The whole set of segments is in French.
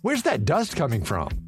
Where's that dust coming from?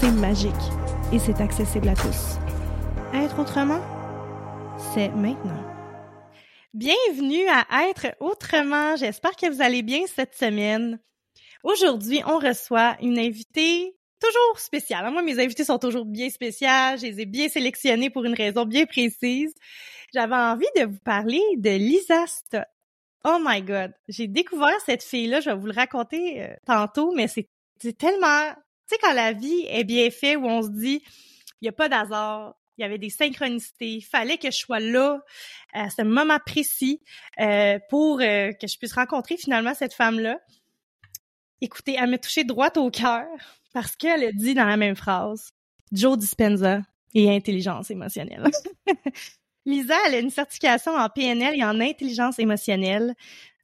c'est magique et c'est accessible à tous. Être autrement, c'est maintenant. Bienvenue à Être autrement. J'espère que vous allez bien cette semaine. Aujourd'hui, on reçoit une invitée toujours spéciale. Moi, mes invités sont toujours bien spéciales. Je les ai bien sélectionnés pour une raison bien précise. J'avais envie de vous parler de Lisa Stott. Oh my God. J'ai découvert cette fille-là. Je vais vous le raconter euh, tantôt, mais c'est c'est tellement, tu sais, quand la vie est bien faite, où on se dit, il n'y a pas d'hasard, il y avait des synchronicités, il fallait que je sois là à ce moment précis euh, pour euh, que je puisse rencontrer finalement cette femme-là. Écoutez, elle m'a touché droit au cœur parce qu'elle a dit dans la même phrase Joe Dispenza et intelligence émotionnelle. Lisa, elle a une certification en PNL et en intelligence émotionnelle.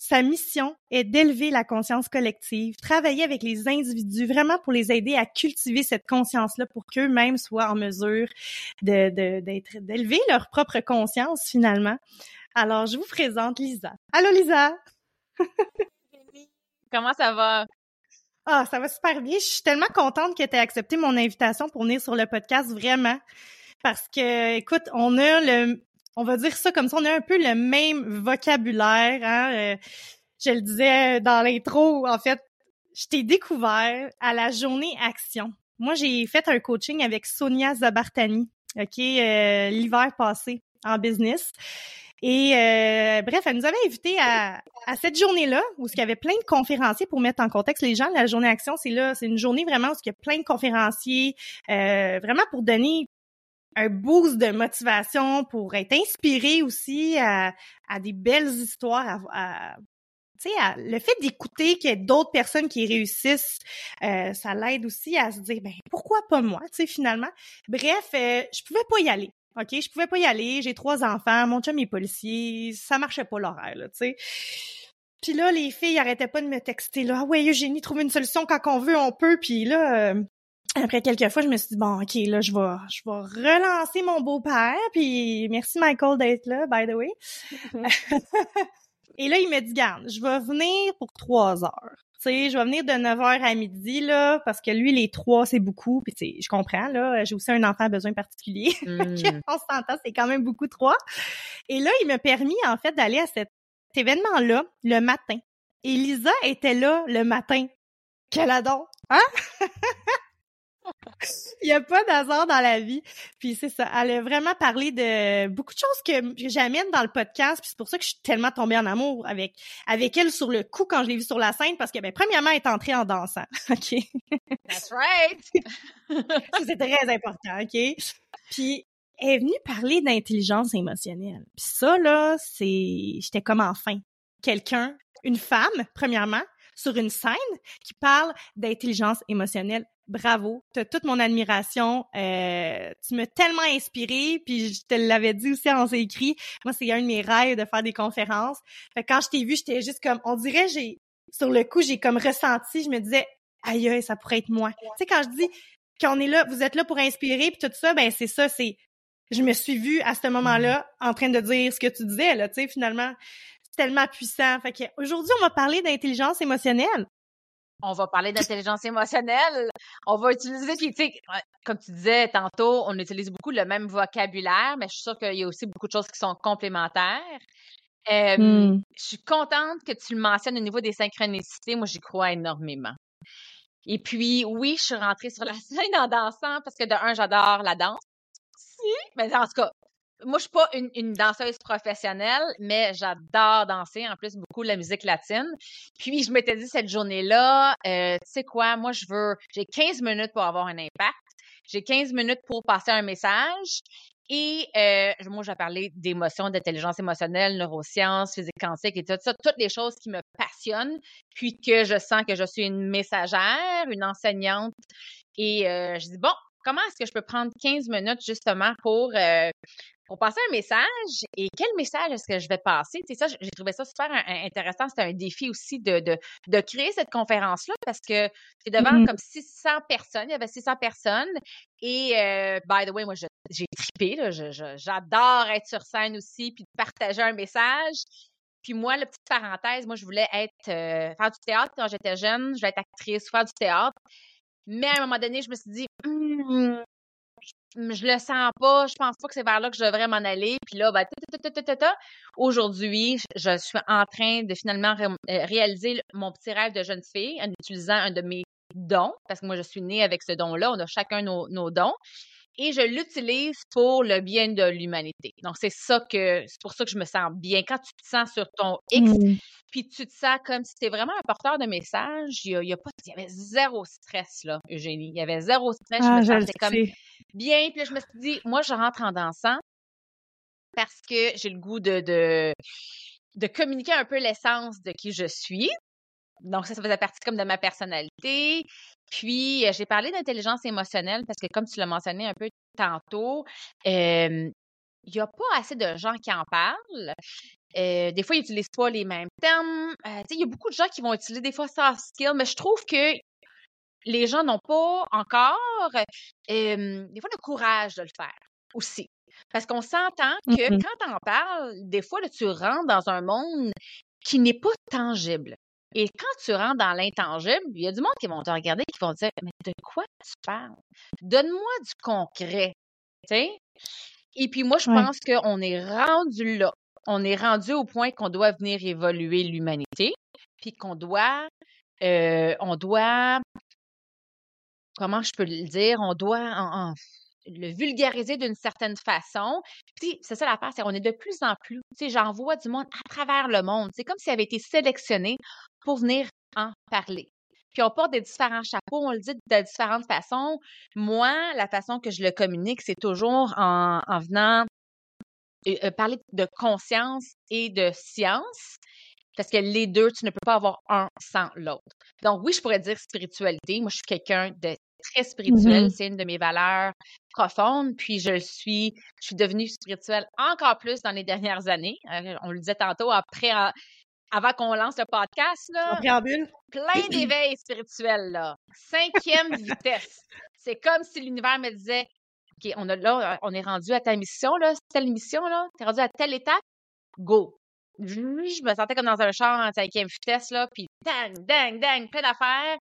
Sa mission est d'élever la conscience collective, travailler avec les individus vraiment pour les aider à cultiver cette conscience-là pour qu'eux-mêmes soient en mesure de, d'être, d'élever leur propre conscience finalement. Alors, je vous présente Lisa. Allô, Lisa! Comment ça va? Ah, ça va super bien. Je suis tellement contente que tu aies accepté mon invitation pour venir sur le podcast, vraiment. Parce que, écoute, on a le, on va dire ça comme ça, on a un peu le même vocabulaire. Hein? Euh, je le disais dans l'intro, en fait, je t'ai découvert à la journée action. Moi, j'ai fait un coaching avec Sonia Zabartani, OK, euh, l'hiver passé en business. Et euh, bref, elle nous avait invités à, cette journée-là où il y avait plein de conférenciers pour mettre en contexte les gens. La journée action, c'est là, c'est une journée vraiment où il y a plein de conférenciers, vraiment pour donner un boost de motivation pour être inspiré aussi à, à des belles histoires, à, tu sais, le fait d'écouter qu'il y ait d'autres personnes qui réussissent, euh, ça l'aide aussi à se dire, ben pourquoi pas moi, tu sais, finalement. Bref, euh, je pouvais pas y aller. OK, je pouvais pas y aller, j'ai trois enfants, mon chum est policier, ça marchait pas l'horaire, tu sais. Puis là, les filles arrêtaient pas de me texter, là, ah ouais, Eugénie, trouve une solution quand on veut, on peut. Puis là, euh, après quelques fois, je me suis dit bon, ok, là, je vais, je vais relancer mon beau-père. Puis merci Michael d'être là, by the way. Et là, il me dit garde, je vais venir pour trois heures. Tu sais, je vais venir de 9h à midi, là, parce que lui, les trois, c'est beaucoup. Puis, tu sais, je comprends, là. J'ai aussi un enfant à besoin particulier. Mm. On s'entend, c'est quand même beaucoup trois. Et là, il m'a permis, en fait, d'aller à cet événement-là le matin. Et Lisa était là le matin. Quel adon! Hein? Il n'y a pas d'hasard dans la vie. Puis c'est ça. Elle a vraiment parlé de beaucoup de choses que j'amène dans le podcast. Puis c'est pour ça que je suis tellement tombée en amour avec avec elle sur le coup quand je l'ai vue sur la scène parce que ben premièrement elle est entrée en dansant. OK? That's right. c'est très important, OK? Puis est venue parler d'intelligence émotionnelle. Puis ça, là, c'est... J'étais comme enfin. Quelqu'un, une femme, premièrement, sur une scène qui parle d'intelligence émotionnelle. Bravo, tu as toute mon admiration. Euh, tu m'as tellement inspirée, puis je te l'avais dit aussi en écrit. Moi, c'est un de mes rêves de faire des conférences. Fait quand je t'ai vu, j'étais juste comme, on dirait, j'ai sur le coup, j'ai comme ressenti, je me disais, aïe, ça pourrait être moi. Tu sais, quand je dis qu'on est là, vous êtes là pour inspirer, puis tout ça, ben c'est ça, c'est je me suis vue à ce moment-là en train de dire ce que tu disais là, tu sais finalement c'est tellement puissant. Fait que aujourd'hui on va parler d'intelligence émotionnelle. On va parler d'intelligence émotionnelle. On va utiliser, puis tu sais, comme tu disais tantôt, on utilise beaucoup le même vocabulaire, mais je suis sûre qu'il y a aussi beaucoup de choses qui sont complémentaires. Hmm. Je suis contente que tu le mentionnes au niveau des synchronicités. Moi, j'y crois énormément. Et puis, oui, je suis rentrée sur la scène en dansant parce que de un, j'adore la danse. Si, mais en tout cas, moi, je suis pas une, danseuse professionnelle, mais j'adore danser, en plus, beaucoup la musique latine. Puis, je m'étais dit cette journée-là, euh, tu sais quoi, moi, je veux, j'ai 15 minutes pour avoir un impact. J'ai 15 minutes pour passer un message. Et euh, moi, j'ai parlé d'émotions, d'intelligence émotionnelle, neurosciences, physique quantique et tout ça, toutes les choses qui me passionnent, puis que je sens que je suis une messagère, une enseignante. Et euh, je dis, bon, comment est-ce que je peux prendre 15 minutes justement pour euh, pour passer un message. Et quel message est-ce que je vais passer? C'est ça, j'ai trouvé ça super intéressant. C'était un défi aussi de, de, de créer cette conférence-là parce que c'est devant mm-hmm. comme 600 personnes. Il y avait 600 personnes. Et, euh, by the way, moi, j'ai trippé. J'adore être sur scène aussi puis de partager un message. Puis moi, la petite parenthèse, moi, je voulais être euh, faire du théâtre quand j'étais jeune. Je voulais être actrice, faire du théâtre. Mais à un moment donné, je me suis dit, «Hum, je le sens pas, je pense pas que c'est vers là que je devrais m'en aller. Puis là, ben, aujourd'hui, je suis en train de finalement euh, réaliser mon petit rêve de jeune fille en utilisant un de mes dons, parce que moi, je suis née avec ce don-là, on a chacun nos, nos dons et je l'utilise pour le bien de l'humanité. Donc, c'est ça que, c'est pour ça que je me sens bien. Quand tu te sens sur ton X, mmh. puis tu te sens comme si tu es vraiment un porteur de message, il y, a, pas, il y avait zéro stress, là, Eugénie. Il y avait zéro stress. je me ah, sentais comme bien. Puis là, je me suis dit, moi, je rentre en dansant parce que j'ai le goût de, de, de communiquer un peu l'essence de qui je suis. Donc, ça, ça faisait partie comme de ma personnalité. Puis, euh, j'ai parlé d'intelligence émotionnelle parce que, comme tu l'as mentionné un peu tantôt, il n'y a pas assez de gens qui en parlent. Euh, des fois, ils n'utilisent pas les mêmes termes. Euh, il y a beaucoup de gens qui vont utiliser des fois soft skills, mais je trouve que les gens n'ont pas encore des fois le courage de le faire aussi. Parce qu'on s'entend que mmh quand tu en parles, des fois, tu rentres dans un monde qui n'est pas tangible. Et quand tu rentres dans l'intangible, il y a du monde qui vont te regarder qui vont dire Mais de quoi tu parles? Donne-moi du concret. Et puis moi, je pense qu'on est rendu là. On est rendu au point qu'on doit venir évoluer l'humanité, puis qu'on doit, euh, on doit, comment je peux le dire, on doit le vulgariser d'une certaine façon. Puis c'est ça l'affaire, c'est qu'on est de plus en plus, tu sais, j'en vois du monde à travers le monde. C'est comme s'il avait été sélectionné pour venir en parler. Puis on porte des différents chapeaux, on le dit de différentes façons. Moi, la façon que je le communique, c'est toujours en, venant euh, euh, parler de conscience et de science, parce que les deux, tu ne peux pas avoir un sans l'autre. Donc oui, je pourrais dire spiritualité. Moi, je suis quelqu'un de très spirituel. Mm-hmm. C'est une de mes valeurs profondes. Puis je suis, je suis devenue spirituelle encore plus dans les dernières années. Euh, on le disait tantôt, après, avant qu'on lance le podcast, là. Plein d'éveils spirituels, là. Cinquième vitesse. C'est comme si l'univers me disait, OK, on a là, on est rendu à ta mission, là, telle mission, là. T'es rendu à telle étape. Go. Je, me sentais comme dans un char en cinquième vitesse, là, puis dang, dang, dang, plein d'affaires.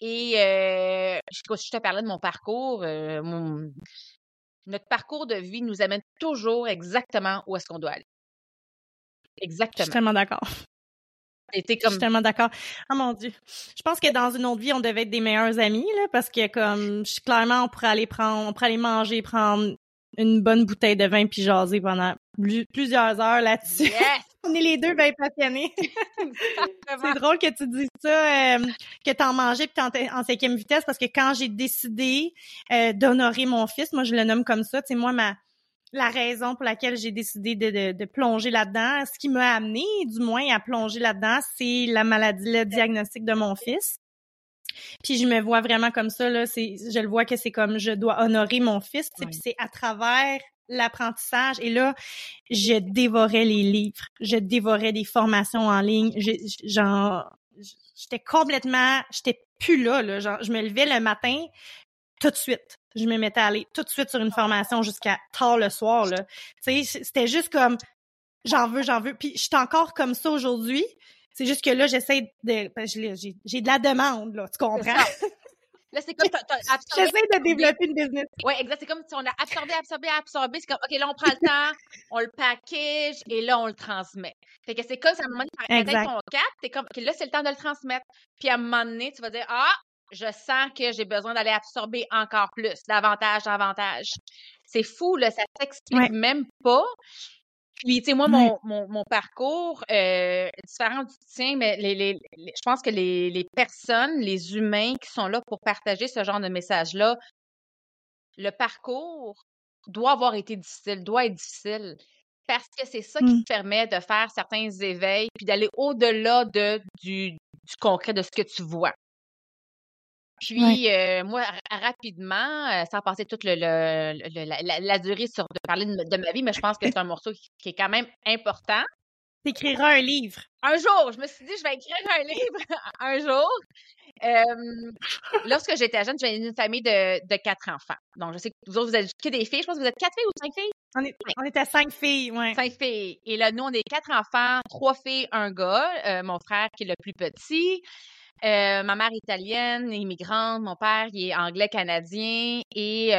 Et euh, je, je te parlais de mon parcours, euh, notre parcours de vie nous amène toujours exactement où est-ce qu'on doit aller. Exactement. Je suis tellement d'accord. Je suis tellement d'accord. Oh mon Dieu. Je pense que dans une autre vie, on devait être des meilleurs amis, là, parce que comme je, clairement, on pourrait aller prendre, on pourrait aller manger, prendre une bonne bouteille de vin puis jaser pendant plusieurs heures là-dessus. on est les deux bien passionnés. c'est drôle que tu dises ça, euh, que t'en mangeais puis t'es en, cinquième vitesse, parce que quand j'ai décidé euh, d'honorer mon fils, moi je le nomme comme ça, tu sais, moi, ma la raison pour laquelle j'ai décidé de, de, plonger là-dedans. Ce qui m'a amené, du moins, à plonger là-dedans, c'est la maladie, le diagnostic de mon fils. Puis je me vois vraiment comme ça là, c'est je le vois que c'est comme je dois honorer mon fils, puis c'est à travers l'apprentissage et là je dévorais les livres, je dévorais des formations en ligne, j'étais complètement j'étais plus là là, genre je me levais le matin tout de suite. Je me mettais à aller tout de suite sur une formation jusqu'à tard le soir là. Tu sais, c'était juste comme j'en veux, j'en veux. Puis je suis encore comme ça aujourd'hui, c'est juste que là, j'essaie de. Ben, j'ai de la demande, là, tu comprends? Là, c'est comme J'essaie de développer une business. Oui, exact. C'est comme si on a absorbé, absorbé, absorbé. C'est comme, OK, là, on prend le temps, on le package et là, on le transmet. Fait que c'est comme à un moment donné, tu ton cap, t'es comme, OK, là, c'est le temps de le transmettre. Puis à un moment donné, tu vas dire, ah, je sens que j'ai besoin d'aller absorber encore plus, davantage, davantage. C'est fou, là, ça s'explique même pas. Puis, tu sais, moi, mon, mon, mon parcours, euh, différent du tien, mais les, les, je pense que les, les personnes, les humains qui sont là pour partager ce genre de message-là, le parcours doit avoir été difficile, doit être difficile. Parce que c'est ça qui mmh. te permet de faire certains éveils, puis d'aller au-delà de, du, du concret, de ce que tu vois. Puis, euh, moi, rapidement, euh, sans passer toute le, le, la, durée sur de parler de, ma vie, mais je pense que c'est un morceau qui, est quand même important. T'écriras un livre. Un jour, je me suis dit, je vais écrire un livre un jour. Euh, lorsque j'étais jeune, j'avais une famille de, de quatre enfants. Donc, je sais que vous autres, vous êtes que des filles. Je pense que vous êtes quatre filles ou cinq filles? On, est, on était cinq filles, oui. Cinq filles. Et là, nous, on est quatre enfants, trois filles, un gars. mon frère qui est le plus petit. Euh, ma mère italienne, immigrante, mon père il est anglais-canadien et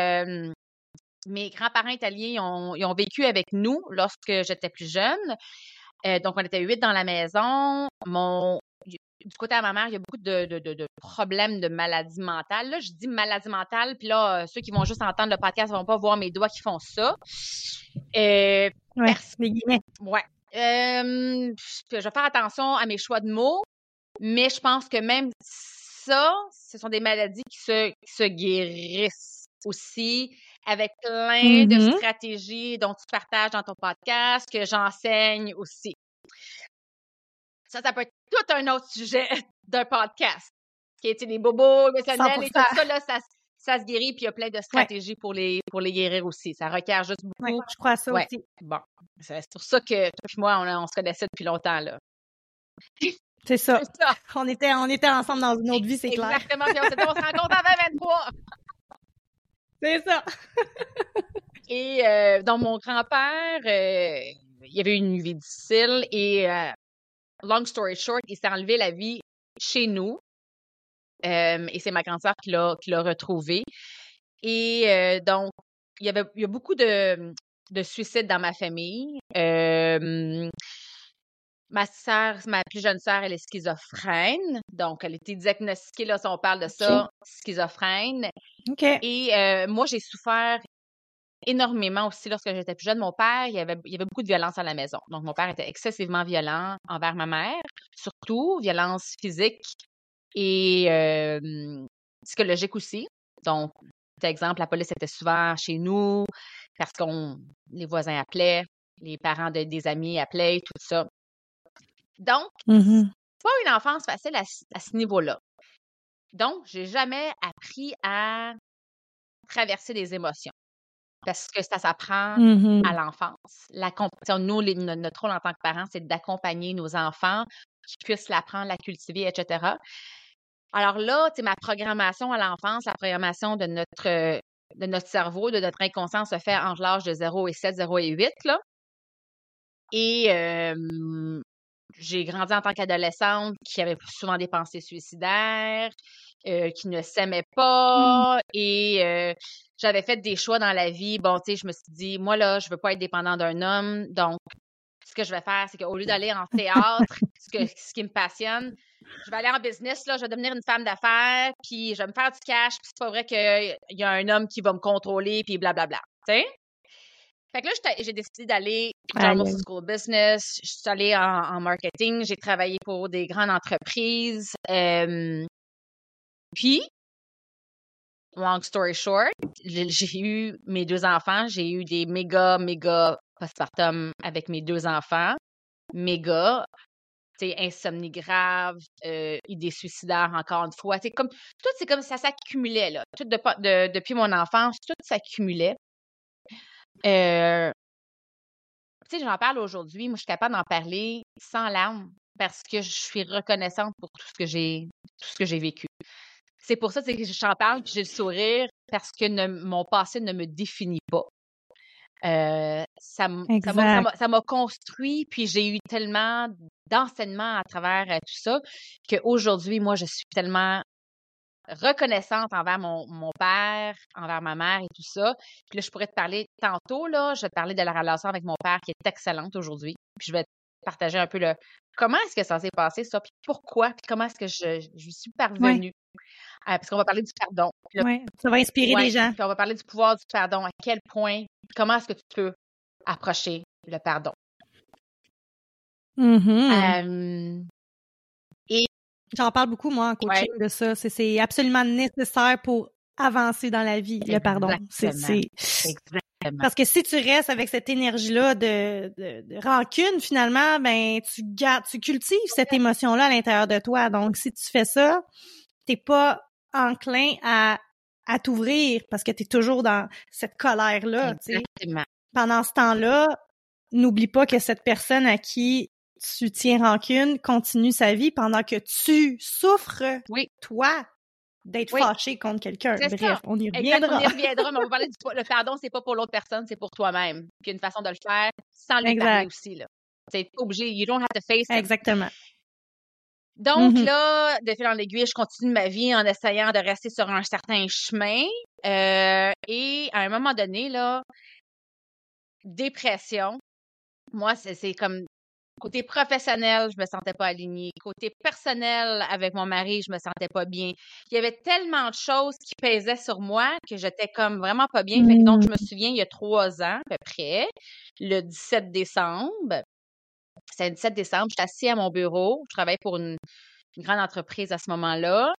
mes grands-parents italiens ont, ils ont vécu avec nous lorsque j'étais plus jeune. Euh, donc, on était huit dans la maison. Mon, du côté de ma mère, il y a beaucoup de, de, de, problèmes de maladie mentale. Là, je dis maladie mentale, puis là, ceux qui vont juste entendre le podcast ne vont pas voir mes doigts qui font ça. Euh, ouais, Ouais. Euh, je vais faire attention à mes choix de mots. Mais je pense que même ça, ce sont des maladies qui se, se guérissent aussi avec plein de mm-hmm. stratégies dont tu partages dans ton podcast, que j'enseigne aussi. Ça, ça peut être tout un autre sujet d'un podcast. Qui est les bobos émotionnels et tout ça, là, ça, ça se guérit, puis il y a plein de stratégies pour, les, pour les guérir aussi. Ça requiert juste beaucoup. je crois ça aussi. Bon, c'est pour ça que toi et moi, on, on se connaissait depuis longtemps, là. C'est ça. On était, on était ensemble dans une autre vie, c'est clair. Exactement. on, on se rencontre à 2023. C'est ça. et euh, dans mon grand-père, euh, il y avait une vie difficile et euh, long story short, il s'est enlevé la vie chez nous. et c'est ma qui l'a, qui l'a retrouvé. Et donc, il y avait il y a beaucoup de, de suicides dans ma famille. Ma sœur, ma plus jeune sœur, elle est schizophrène. Donc, elle a été diagnostiquée, là, si on parle de ça, schizophrène. OK. Et euh, moi, j'ai souffert énormément aussi lorsque j'étais plus jeune. Mon père, il y, avait, il y avait beaucoup de violence à la maison. Donc, mon père était excessivement violent envers ma mère, surtout violence physique et euh, psychologique aussi. Donc, par exemple, la police était souvent chez nous parce qu'on les voisins appelaient, les parents de, des amis appelaient, tout ça. Donc, mmh pas une enfance facile à, ce niveau-là. Donc, j'ai jamais appris à traverser des émotions. Parce que ça s'apprend mmh à l'enfance. La, nous, notre rôle en tant que parents, c'est d'accompagner nos enfants, qui puissent l'apprendre, la cultiver, etc. Alors là, ma programmation à l'enfance, la programmation de notre, de notre cerveau, de notre inconscient se fait entre l'âge de 0 et 7, 0 et 8. Là. Et j'ai grandi en tant qu'adolescente qui avait souvent des pensées suicidaires, euh, qui ne s'aimait mmh. pas et euh, j'avais fait des choix dans la vie. Bon, tu sais, je me suis dit, moi là, je veux pas être dépendant d'un homme, donc ce que je vais faire, c'est qu'au lieu d'aller en théâtre, ce, que, ce qui me passionne, je vais aller en business, là, je vais devenir une femme d'affaires, puis je vais me faire du cash, puis c'est pas vrai qu'il y a un homme qui va me contrôler, puis blablabla. Tu sais? Fait que là, j'ai décidé d'aller dans mon school business. Je suis allée en, marketing. J'ai travaillé pour des grandes entreprises. puis, long story short, j'ai eu mes deux enfants, j'ai eu des méga, méga postpartum avec mes deux enfants, méga, tu insomnie grave, euh, idées suicidaires encore une fois, tu comme, tout c'est comme ça s'accumulait, là, tout depuis mon enfance, tout s'accumulait. Euh, tu sais, j'en parle aujourd'hui, moi, je suis capable d'en parler sans larmes parce que je suis reconnaissante pour tout ce que j'ai, tout ce que j'ai vécu. C'est pour ça que j'en parle puis j'ai le sourire parce que mon passé ne me définit pas. Euh, ça m'a construit, puis j'ai eu tellement d'enseignements à travers euh, tout ça qu'aujourd'hui, moi, je suis tellement reconnaissante envers mon, mon, père, envers ma mère et tout ça. Puis là, je pourrais te parler tantôt, là, je vais te parler de la relation avec mon père qui est excellente aujourd'hui. Puis je vais te partager un peu le comment est-ce que ça s'est passé, ça, puis pourquoi, puis comment est-ce que je, je suis parvenue? Euh, parce qu'on va parler du pardon. Oui, ça va inspirer les gens. Puis on va parler du pouvoir du pardon. À quel point, comment est-ce que tu peux approcher le pardon? Mm-hmm. et J'en parle beaucoup, moi, en coaching de ça. C'est absolument nécessaire pour avancer dans la vie, le pardon. C'est Parce que si tu restes avec cette énergie-là de, de, de, rancune, finalement, ben tu gardes, tu cultives cette émotion-là à l'intérieur de toi. Donc, si tu fais ça, t'es pas enclin à, à t'ouvrir parce que tu es toujours dans cette colère-là. Pendant ce temps-là, n'oublie pas que cette personne à qui tu tiens rancune continue sa vie pendant que tu souffres, toi, d'être fâché contre quelqu'un. Bref, on y reviendra. on y reviendra, mais on va parler du le pardon, c'est pas pour l'autre personne, c'est pour toi-même. Puis il y a une façon de le faire sans le parler aussi. Là. C'est obligé. You don't have to face Exactement. Donc mmh là, de fil en aiguille, je continue ma vie en essayant de rester sur un certain chemin. Euh, et à un moment donné, là, dépression. Moi, c'est comme côté professionnel, je me sentais pas alignée. Côté personnel, avec mon mari, je me sentais pas bien. Il y avait tellement de choses qui pesaient sur moi que j'étais comme vraiment pas bien. donc, je me mmh. souviens, il y a trois ans à peu près, le 17 décembre, c'est le 17 décembre, je suis assise à mon bureau. Je travaille pour une, grande entreprise à ce moment-là.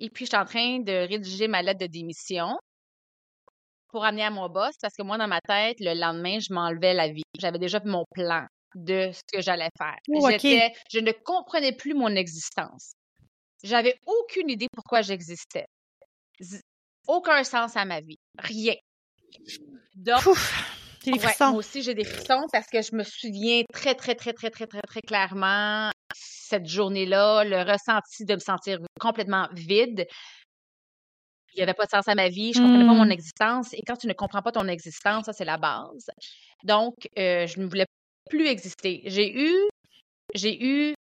Et puis, je suis en train de rédiger ma lettre de démission pour amener à mon boss parce que moi, dans ma tête, le lendemain, je m'enlevais la vie. J'avais déjà mon plan de ce que j'allais faire. Oh, je ne comprenais plus mon existence. J'avais aucune idée pourquoi j'existais. Aucun sens à ma vie. Rien. Donc, moi aussi, j'ai des frissons parce que je me souviens très, très, très, très, très, très, très clairement cette journée-là, le ressenti de me sentir complètement vide. Il n'y avait pas de sens à ma vie, je ne comprenais pas mon mmh. existence. Et quand tu ne comprends pas ton existence, ça, c'est la base. Donc, euh, je ne voulais plus exister. J'ai eu, j'ai eu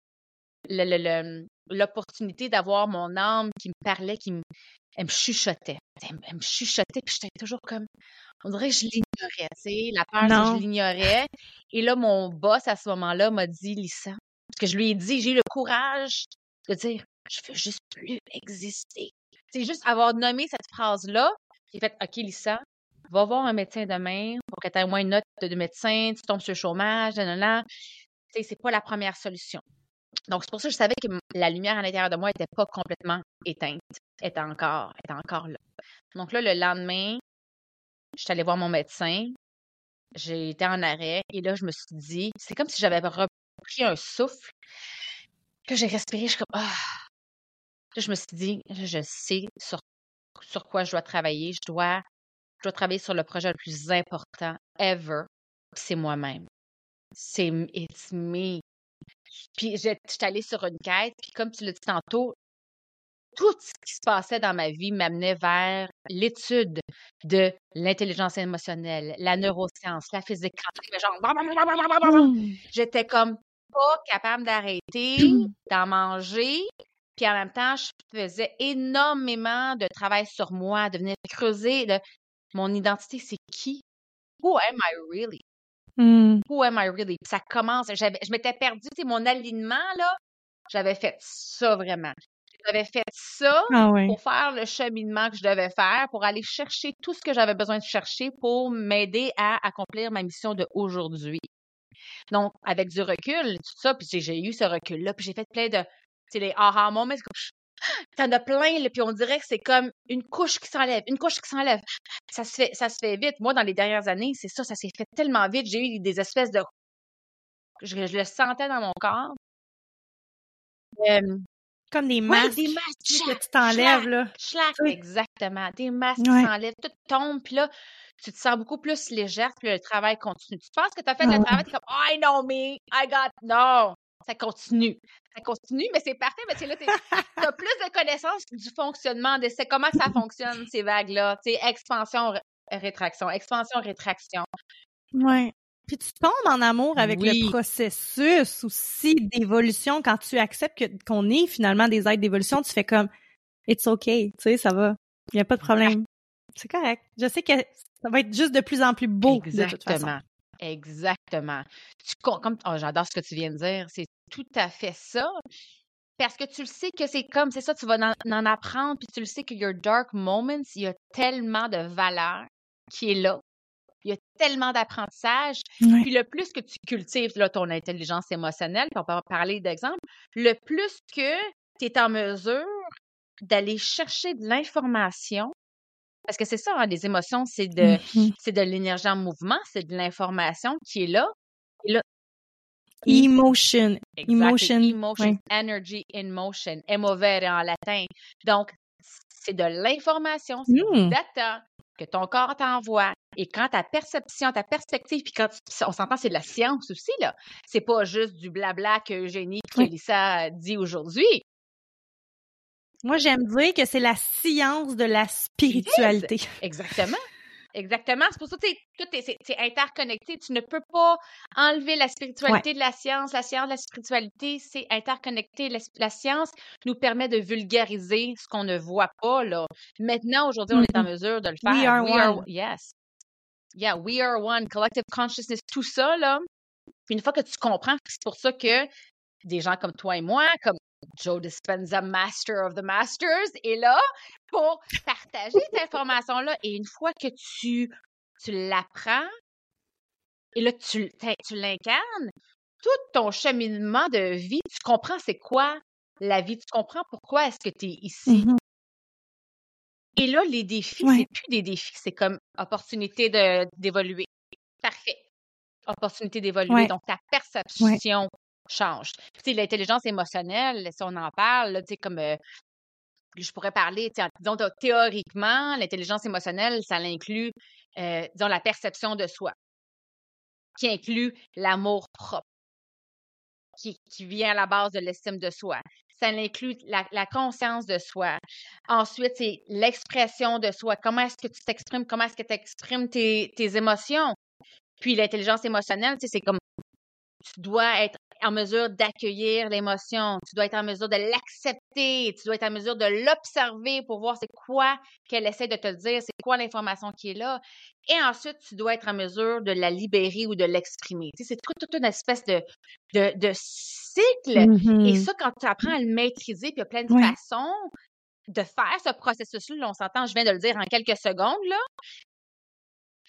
l'opportunité d'avoir mon âme qui me parlait, qui me, elle me chuchotait. Elle, me chuchotait, puis j'étais toujours comme, on dirait que je l'ignorais, tu sais, la peur, je l'ignorais. Et là, mon boss, à ce moment-là, m'a dit, Lisa, parce que je lui ai dit, j'ai eu le courage de dire, je veux juste plus exister. C'est juste avoir nommé cette phrase-là, j'ai fait, OK, Lisa, va voir un médecin demain pour que tu aies moins une note de médecin, tu tombes sur le chômage, là, Tu sais, c'est pas la première solution. Donc, c'est pour ça que je savais que la lumière à l'intérieur de moi n'était pas complètement éteinte, était encore, était encore là. Donc là, le lendemain, je suis allée voir mon médecin. J'ai été en arrêt et là, je me suis dit, c'est comme si j'avais repris un souffle. que j'ai respiré, je suis comme, ah! Là, je me suis dit, je sais sur, sur quoi je dois travailler. Je dois, je dois travailler sur le projet le plus important ever. C'est moi-même. C'est it's me. Puis, je suis allée sur une quête, puis comme tu l'as dit tantôt, tout ce qui se passait dans ma vie m'amenait vers l'étude de l'intelligence émotionnelle, la neuroscience, la physique mmh. J'étais comme pas capable d'arrêter d'en manger. Puis en même temps, je faisais énormément de travail sur moi, de venir creuser mon identité, c'est qui? Who am I really? Mmh. Who am I really? ça commence, je m'étais perdue, c'est mon alignement, là. J'avais fait ça vraiment. J'avais fait ça ah pour faire le cheminement que je devais faire, pour aller chercher tout ce que j'avais besoin de chercher pour m'aider à accomplir ma mission de aujourd'hui. Donc, avec du recul, tout ça, puis j'ai eu ce recul-là, puis j'ai fait plein de, tu sais, les aha moments, T'en as plein, puis on dirait que c'est comme une couche qui s'enlève, une couche qui s'enlève. Ça se fait, ça se fait vite. Moi, dans les dernières années, c'est ça, ça s'est fait tellement vite. J'ai eu des espèces de, je, le sentais dans mon corps. comme des masques, des masques que tu t'enlèves, là. exactement. Des masques qui s'enlèvent, tout tombe, puis là, tu te sens beaucoup plus légère, puis le travail continue. Tu penses que tu as fait le travail, tu es comme, I know me, I got, no ça continue. Ça continue, mais c'est parfait parce que là, tu as plus de connaissances du fonctionnement de c'est comment ça fonctionne, ces vagues-là. Tu expansion, rétraction, expansion, rétraction. Oui. Puis tu tombes en amour avec le processus aussi d'évolution quand tu acceptes qu'on est finalement des êtres d'évolution. Tu fais comme It's okay, tu sais, ça va. Il n'y a pas de problème. C'est correct. Je sais que ça va être juste de plus en plus beau de toute façon. Exactement. Tu, comme, oh, j'adore ce que tu viens de dire. C'est tout à fait ça. Parce que tu le sais que c'est comme, c'est ça, tu vas en, apprendre, puis tu le sais que your dark moments, il y a tellement de valeur qui est là. Il y a tellement d'apprentissage. Puis le plus que tu cultives là, ton intelligence émotionnelle, puis on peut parler d'exemple, le plus que tu es en mesure d'aller chercher de l'information parce que c'est ça, hein, les émotions, c'est de, c'est de l'énergie en mouvement, c'est de l'information qui est là. Emotion. Emotion. Emotion. Energy in motion. Emovere en latin. Donc, c'est de l'information, c'est du mmh. data que ton corps t'envoie. Et quand ta perception, ta perspective, puis quand on s'entend, c'est de la science aussi, là. C'est pas juste du blabla que Eugénie et Lisa dit aujourd'hui. Moi, j'aime dire que c'est la science de la spiritualité. Exactement. Exactement. C'est pour ça que tout est, interconnecté. Tu ne peux pas enlever la spiritualité de la science. La science de la spiritualité, c'est interconnecté. La, science nous permet de vulgariser ce qu'on ne voit pas. Là. Maintenant, aujourd'hui, on est en mm-hmm. mesure de le faire. We are one. yes. Yeah, we are one. Collective consciousness, tout ça, là. Une fois que tu comprends, c'est pour ça que des gens comme toi et moi, comme Joe Dispenza, Master of the Masters, est là pour partager cette information-là. Et une fois que tu, tu l'apprends, et là, tu, tu l'incarnes, tout ton cheminement de vie, tu comprends c'est quoi la vie, tu comprends pourquoi est-ce que tu es ici. Mm-hmm. Et là, les défis, c'est plus des défis, c'est comme opportunité d'évoluer. Parfait. Opportunité d'évoluer. Donc, ta perception change. L'intelligence émotionnelle, si on en parle, sais, comme euh, je pourrais parler, disons, théoriquement, l'intelligence émotionnelle, ça inclut, euh, disons, la perception de soi, qui inclut l'amour propre, qui, vient à la base de l'estime de soi. Ça inclut la, conscience de soi. Ensuite, c'est l'expression de soi. Comment est-ce que tu t'exprimes? Comment est-ce que tu exprimes tes, tes émotions? Puis l'intelligence émotionnelle, c'est comme tu dois être en mesure d'accueillir l'émotion, tu dois être en mesure de l'accepter, tu dois être en mesure de l'observer pour voir c'est quoi qu'elle essaie de te dire, c'est quoi l'information qui est là. Et ensuite, tu dois être en mesure de la libérer ou de l'exprimer. Tu sais, c'est toute, une espèce de, de, cycle. Et mm-hmm. ça, quand tu apprends à le maîtriser, puis il y a plein de façons de faire ce processus-là, on s'entend, je viens de le dire en quelques secondes, là,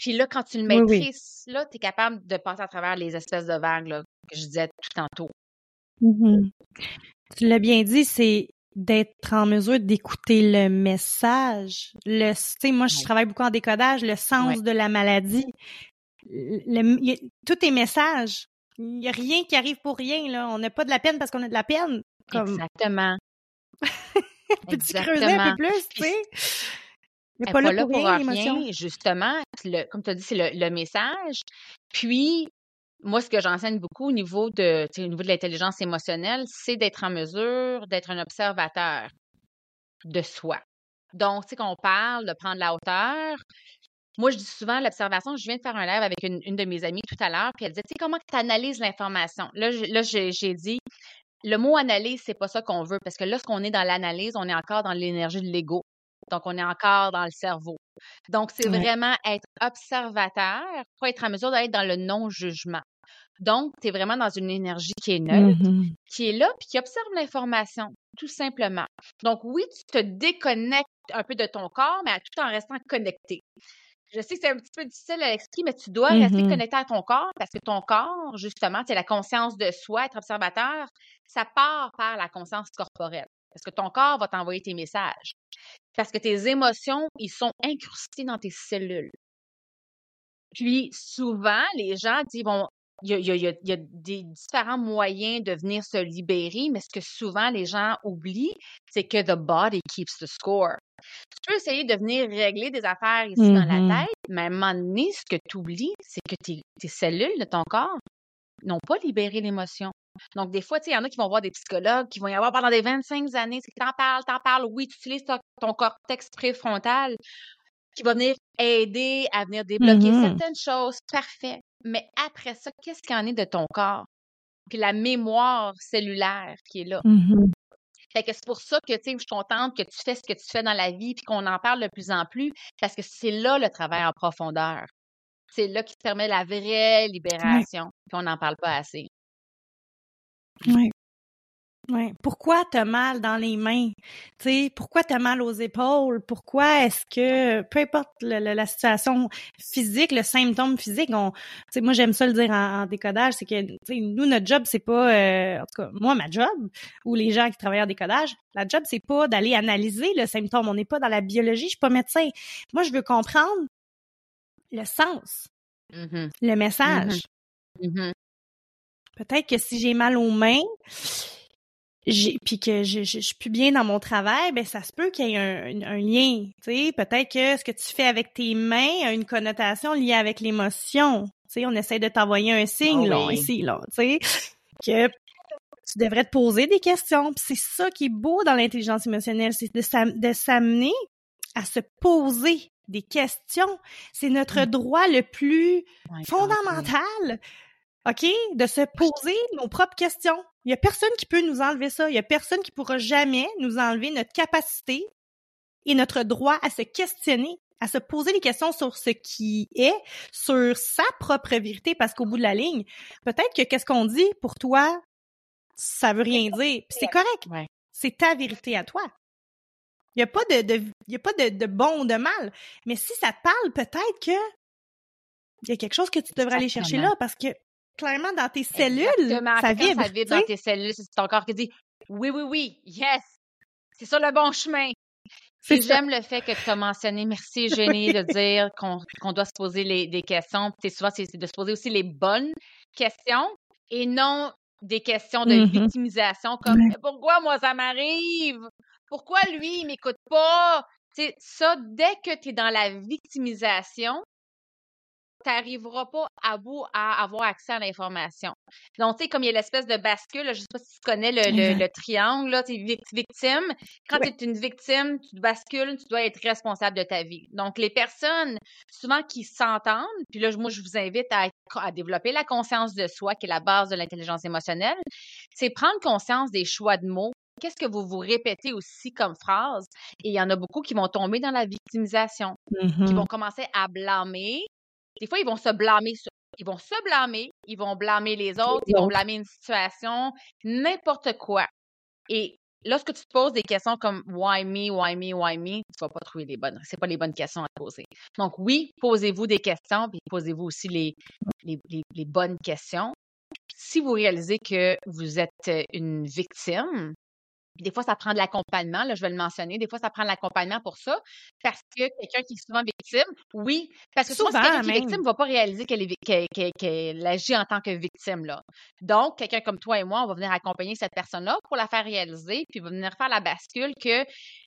puis là, quand tu le maîtrises, là, tu es capable de passer à travers les espèces de vagues là, que je disais tout tantôt. Mmh tu l'as bien dit, c'est d'être en mesure d'écouter le message. Le, tu sais, moi, je travaille beaucoup en décodage, le sens de la maladie. Le, tout est message. Il n'y a rien qui arrive pour rien, là. On n'a pas de la peine parce qu'on a de la peine. Exactement. Peux-tu creuser un peu plus, tu sais? Elle pas, là, pour, rien, justement. comme tu as dit, c'est le, message. Puis, moi, ce que j'enseigne beaucoup au niveau de, au niveau de l'intelligence émotionnelle, c'est d'être en mesure d'être un observateur de soi. Donc, tu sais, qu'on parle de prendre la hauteur, moi, je dis souvent l'observation. Je viens de faire un live avec une, de mes amies tout à l'heure, puis elle disait, tu sais, comment tu analyses l'information? Là, là j'ai dit, le mot analyse, c'est pas ça qu'on veut, parce que lorsqu'on est dans l'analyse, on est encore dans l'énergie de l'ego. Donc, on est encore dans le cerveau. Donc, c'est vraiment être observateur pour être en mesure d'être dans le non-jugement. Donc, tu es vraiment dans une énergie qui est neutre, mmh qui est là, puis qui observe l'information, tout simplement. Donc, oui, tu te déconnectes un peu de ton corps, mais tout en restant connecté. Je sais que c'est un petit peu difficile à l'expliquer, mais tu dois rester mmh connecté à ton corps parce que ton corps, justement, c'est la conscience de soi, être observateur, ça part par la conscience corporelle. Parce que ton corps va t'envoyer tes messages. Parce que tes émotions, ils sont incrustés dans tes cellules. Puis souvent, les gens disent, bon, il y a, des différents moyens de venir se libérer, mais ce que souvent les gens oublient, c'est que the body keeps the score. Tu peux essayer de venir régler des affaires ici dans la mm-hmm. tête, mais à un moment donné, ce que tu oublies, c'est que tes, cellules de ton corps n'ont pas libéré l'émotion. Donc, des fois, il y en a qui vont voir des psychologues qui vont y avoir pendant des 25 années, c'est t'en parles, t'en parles, oui, tu utilises ton cortex préfrontal qui va venir aider à venir débloquer mmh certaines choses, parfait. Mais après ça, qu'est-ce qu'il en est de ton corps? Puis la mémoire cellulaire qui est là. Mmh fait que c'est pour ça que, tu sais, je suis contente que tu fais ce que tu fais dans la vie puis qu'on en parle de plus en plus parce que c'est là le travail en profondeur. C'est là qui te permet la vraie libération. Puis on n'en parle pas assez. Oui. Ouais. Pourquoi t'as mal dans les mains? sais, pourquoi t'as mal aux épaules? Pourquoi est-ce que, peu importe la situation physique, le symptôme physique, on, moi j'aime ça le dire en, décodage, c'est que nous, notre job, c'est pas, euh, en tout cas, moi, ma job, ou les gens qui travaillent en décodage, la job, c'est pas d'aller analyser le symptôme. On n'est pas dans la biologie, je suis pas médecin. Moi, je veux comprendre le sens, mmh le message. Mmh Peut-être que si j'ai mal aux mains, j'ai puis que je, je, suis plus bien dans mon travail, ben ça se peut qu'il y ait un, un, lien. Peut-être que ce que tu fais avec tes mains a une connotation liée avec l'émotion. On essaie de t'envoyer un signe oh là ici là. Tu sais, que tu devrais te poser des questions. c'est ça qui est beau dans l'intelligence émotionnelle, c'est de s'amener à se poser des questions. C'est notre mmh. droit le plus fondamental. OK? De se poser nos propres questions. Il y a personne qui peut nous enlever ça. Il y a personne qui pourra jamais nous enlever notre capacité et notre droit à se questionner, à se poser des questions sur ce qui est, sur sa propre vérité, parce qu'au bout de la ligne, peut-être que qu'est-ce qu'on dit pour toi, ça veut rien dire. c'est correct. C'est ta vérité à toi. Il n'y a pas de, de y a pas de, de, bon ou de mal. Mais si ça te parle, peut-être que il y a quelque chose que tu devrais aller chercher là parce que clairement dans tes cellules. Ça vibre. Ça vibre dans tes cellules. C'est ton corps qui dit oui, oui, oui, yes, c'est ça le bon chemin. J'aime le fait que tu as mentionné, merci Jenny, de dire qu'on doit se poser les, des questions. Puis souvent, c'est de se poser aussi les bonnes questions et non des questions de mm-hmm. victimisation comme pourquoi moi ça m'arrive? Pourquoi lui il m'écoute pas? C'est ça, dès que tu es dans la victimisation, tu n'arriveras pas à bout à avoir accès à l'information. Donc, tu sais, comme il y a l'espèce de bascule, je ne sais pas si tu connais le, le, triangle, tu es victime. Quand tu es une victime, tu bascules, tu dois être responsable de ta vie. Donc, les personnes, souvent, qui s'entendent, puis là, moi, je vous invite à, à développer la conscience de soi, qui est la base de l'intelligence émotionnelle, c'est prendre conscience des choix de mots, qu'est-ce que vous vous répétez aussi comme phrase? Et il y en a beaucoup qui vont tomber dans la victimisation, qui mm-hmm. vont commencer à blâmer, des fois, ils vont se blâmer ils vont se blâmer, ils vont blâmer les autres, ils vont blâmer une situation, n'importe quoi. Et lorsque tu te poses des questions comme why me, why me, why me, tu vas pas trouver les bonnes. C'est pas les bonnes questions à poser. Donc oui, posez-vous des questions, puis posez-vous aussi les, les, les bonnes questions. Si vous réalisez que vous êtes une victime, des fois, ça prend de l'accompagnement, là, je vais le mentionner. Des fois, ça prend de l'accompagnement pour ça. Parce que quelqu'un qui est souvent victime, oui, parce que souvent, quelqu'un qui est victime ne va pas réaliser qu'elle agit en tant que victime. Là. Donc, quelqu'un comme toi et moi, on va venir accompagner cette personne-là pour la faire réaliser, puis va venir faire la bascule que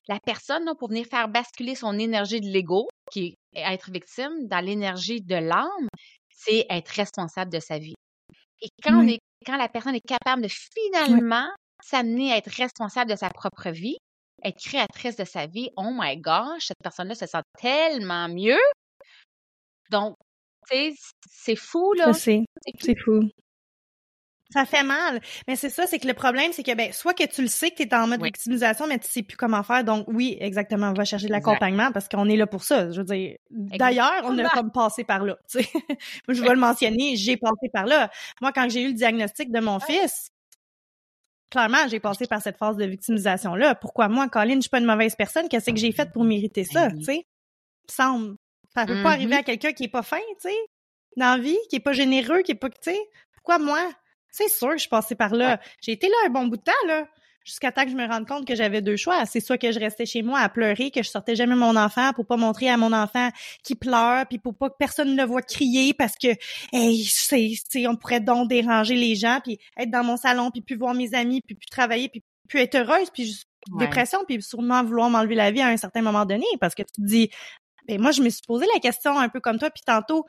la personne, là, pour venir faire basculer son énergie de l'ego, qui est être victime, dans l'énergie de l'âme, c'est être responsable de sa vie. Et quand, on est, quand la personne est capable de finalement s'amener à être responsable de sa propre vie, être créatrice de sa vie, oh my gosh, cette personne-là se sent tellement mieux. Donc, tu sais, c'est fou, là. C'est fou. Ça fait mal. Mais c'est ça, c'est que le problème, c'est que ben, soit que tu le sais que tu es en mode victimisation, mais tu sais plus comment faire. Donc oui, exactement, on va chercher de l'accompagnement parce qu'on est là pour ça. Je veux dire, d'ailleurs, on a comme passé par là. Moi, je vais le mentionner, j'ai passé par là. Moi, quand j'ai eu le diagnostic de mon fils, clairement, j'ai passé par cette phase de victimisation-là. Pourquoi moi, Colin, je suis pas une mauvaise personne? Qu'est-ce que j'ai fait pour mériter ça, ben tu sais? Semble. Ça peut pas arriver mm-hmm. à quelqu'un qui est pas fin, tu sais, dans la vie, qui est pas généreux, qui est pas, tu sais. Pourquoi moi? C'est sûr que je suis passée par là. J'ai été là un bon bout de temps, là. Jusqu'à temps que je me rende compte que j'avais deux choix. C'est soit que je restais chez moi à pleurer, que je sortais jamais mon enfant pour pas montrer à mon enfant qui pleure, puis pour pas que personne ne le voit crier parce que hey, c'est, on pourrait donc déranger les gens, puis être dans mon salon, puis plus voir mes amis, puis plus travailler, puis plus être heureuse, puis juste dépression, puis sûrement vouloir m'enlever la vie à un certain moment donné, parce que tu te dis, ben moi je me suis posé la question un peu comme toi, puis tantôt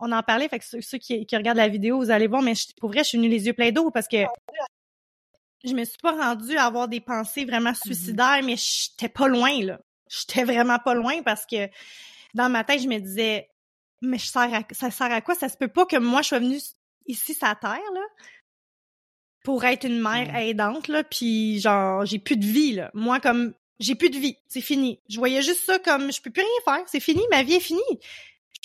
on en parlait, fait que ceux, qui, regardent la vidéo, vous allez voir, mais pour vrai, je suis venue les yeux pleins d'eau parce que je me suis pas rendue à avoir des pensées vraiment mm-hmm. suicidaires, mais j'étais pas loin, là. J'étais vraiment pas loin parce que dans ma tête, je me disais, mais je sers à, ça sert à quoi? Ça se peut pas que moi, je sois venue ici, sur Terre, là, pour être une mère aidante, là, puis genre, j'ai plus de vie, là. Moi, comme, j'ai plus de vie, c'est fini. Je voyais juste ça comme, je peux plus rien faire, c'est fini, ma vie est finie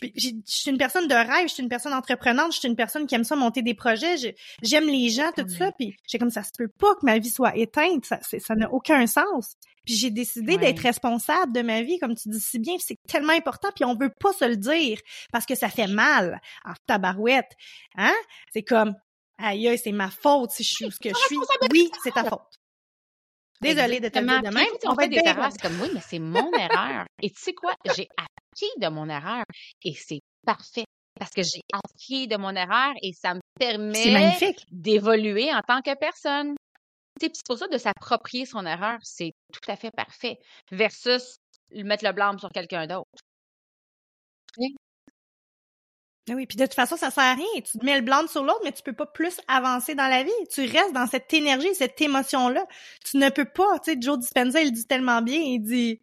je suis une personne de rêve, je suis une personne entreprenante, je suis une personne qui aime ça monter des projets, j'aime les gens, tout ça, puis j'ai comme ça se peut pas que ma vie soit éteinte, ça ça n'a aucun sens. Puis j'ai décidé d'être responsable de ma vie, comme tu dis si bien, c'est tellement important, puis on veut pas se le dire parce que ça fait mal en tabarouette, hein? C'est comme aïe, c'est ma faute si je suis ce que je suis. Oui, c'est ta faute. Désolée de te dire de même. On fait des erreurs, c'est comme oui, mais c'est mon erreur. Et tu sais quoi? J'ai appris de mon erreur et c'est parfait parce que j'ai appris de mon erreur et ça me permet d'évoluer en tant que personne. C'est pour ça de s'approprier son erreur, c'est tout à fait parfait versus mettre le blâme sur quelqu'un d'autre. Ah oui, puis de toute façon, ça sert à rien. Tu te mets le blanc sur l'autre, mais tu peux pas plus avancer dans la vie. Tu restes dans cette énergie, cette émotion-là. Tu ne peux pas. Tu sais, Joe Dispenza, il dit tellement bien, il dit...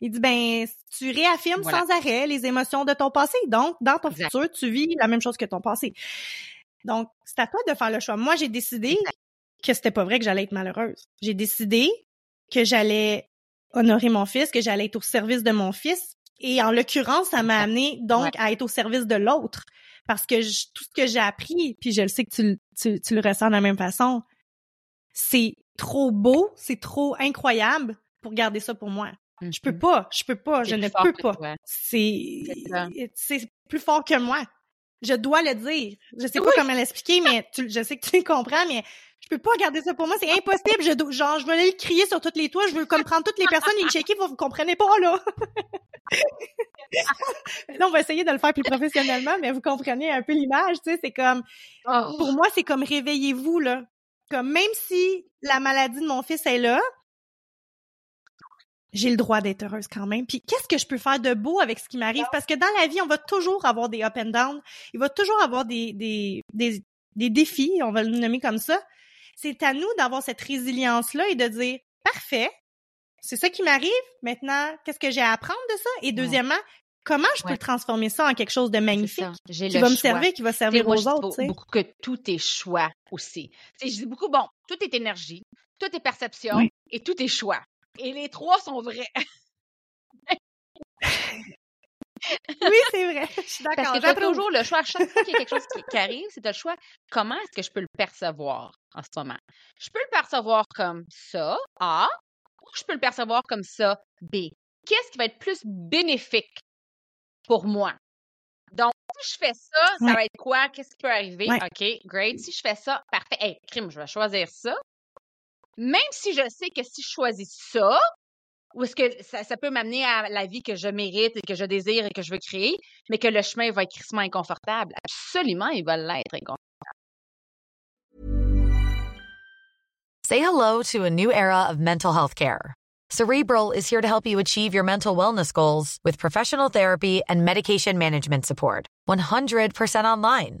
il dit, ben, tu réaffirmes sans arrêt les émotions de ton passé. Donc, dans ton futur, tu vis la même chose que ton passé. Donc, c'est à toi de faire le choix. Moi, j'ai décidé que c'était pas vrai que j'allais être malheureuse. J'ai décidé que j'allais honorer mon fils, que j'allais être au service de mon fils, et en l'occurrence, ça m'a amené donc à être au service de l'autre. Parce que tout ce que j'ai appris, puis je le sais que tu, tu, tu le ressens de la même façon, c'est trop beau, c'est trop incroyable pour garder ça pour moi. Je peux mm-hmm. pas, je peux pas, je ne peux pas. C'est c'est plus fort que moi. Je dois le dire. Je sais pas comment l'expliquer, mais je sais que tu comprends, mais je peux pas garder ça pour moi, c'est impossible. Je, genre, je veux aller le crier sur toutes les toits, je veux comprendre toutes les personnes et le checker, vous, vous comprenez pas, là. là, on va essayer de le faire plus professionnellement, mais vous comprenez un peu l'image, tu sais, c'est comme, oh. pour moi, c'est comme réveillez-vous, là. Comme même si la maladie de mon fils est là, j'ai le droit d'être heureuse quand même. Puis qu'est-ce que je peux faire de beau avec ce qui m'arrive? Parce que dans la vie, on va toujours avoir des up and down. Il va toujours avoir des, des, des, des défis, on va le nommer comme ça c'est à nous d'avoir cette résilience-là et de dire, parfait, c'est ça qui m'arrive. Maintenant, qu'est-ce que j'ai à apprendre de ça? Et deuxièmement, comment je peux transformer ça en quelque chose de magnifique qui va me servir, qui va servir aux autres. Je beaucoup que tout est choix aussi. je dis beaucoup, bon, tout est énergie, tout est perception et tout est choix. Et les trois sont vrais. oui, c'est vrai. Je suis d'accord. Parce que toujours le choix. À chaque fois qu'il y a quelque chose qui, arrive, c'est le choix. Comment est-ce que je peux le percevoir en ce moment? Je peux le percevoir comme ça, A, ou je peux le percevoir comme ça, B. Qu'est-ce qui va être plus bénéfique pour moi? Donc, si je fais ça, ça va être quoi? Qu'est-ce qui peut arriver? OK, great. Si je fais ça, parfait. Hey, crime, je vais choisir ça. Même si je sais que si je choisis ça, ou est-ce que ça, ça peut m'amener à la vie que je mérite et que je désire et que je veux créer, mais que le chemin va être crissement inconfortable? Absolument, il va l'être inconfortable. Say hello to a new era of mental health care. Cerebral is here to help you achieve your mental wellness goals with professional therapy and medication management support. 100% online.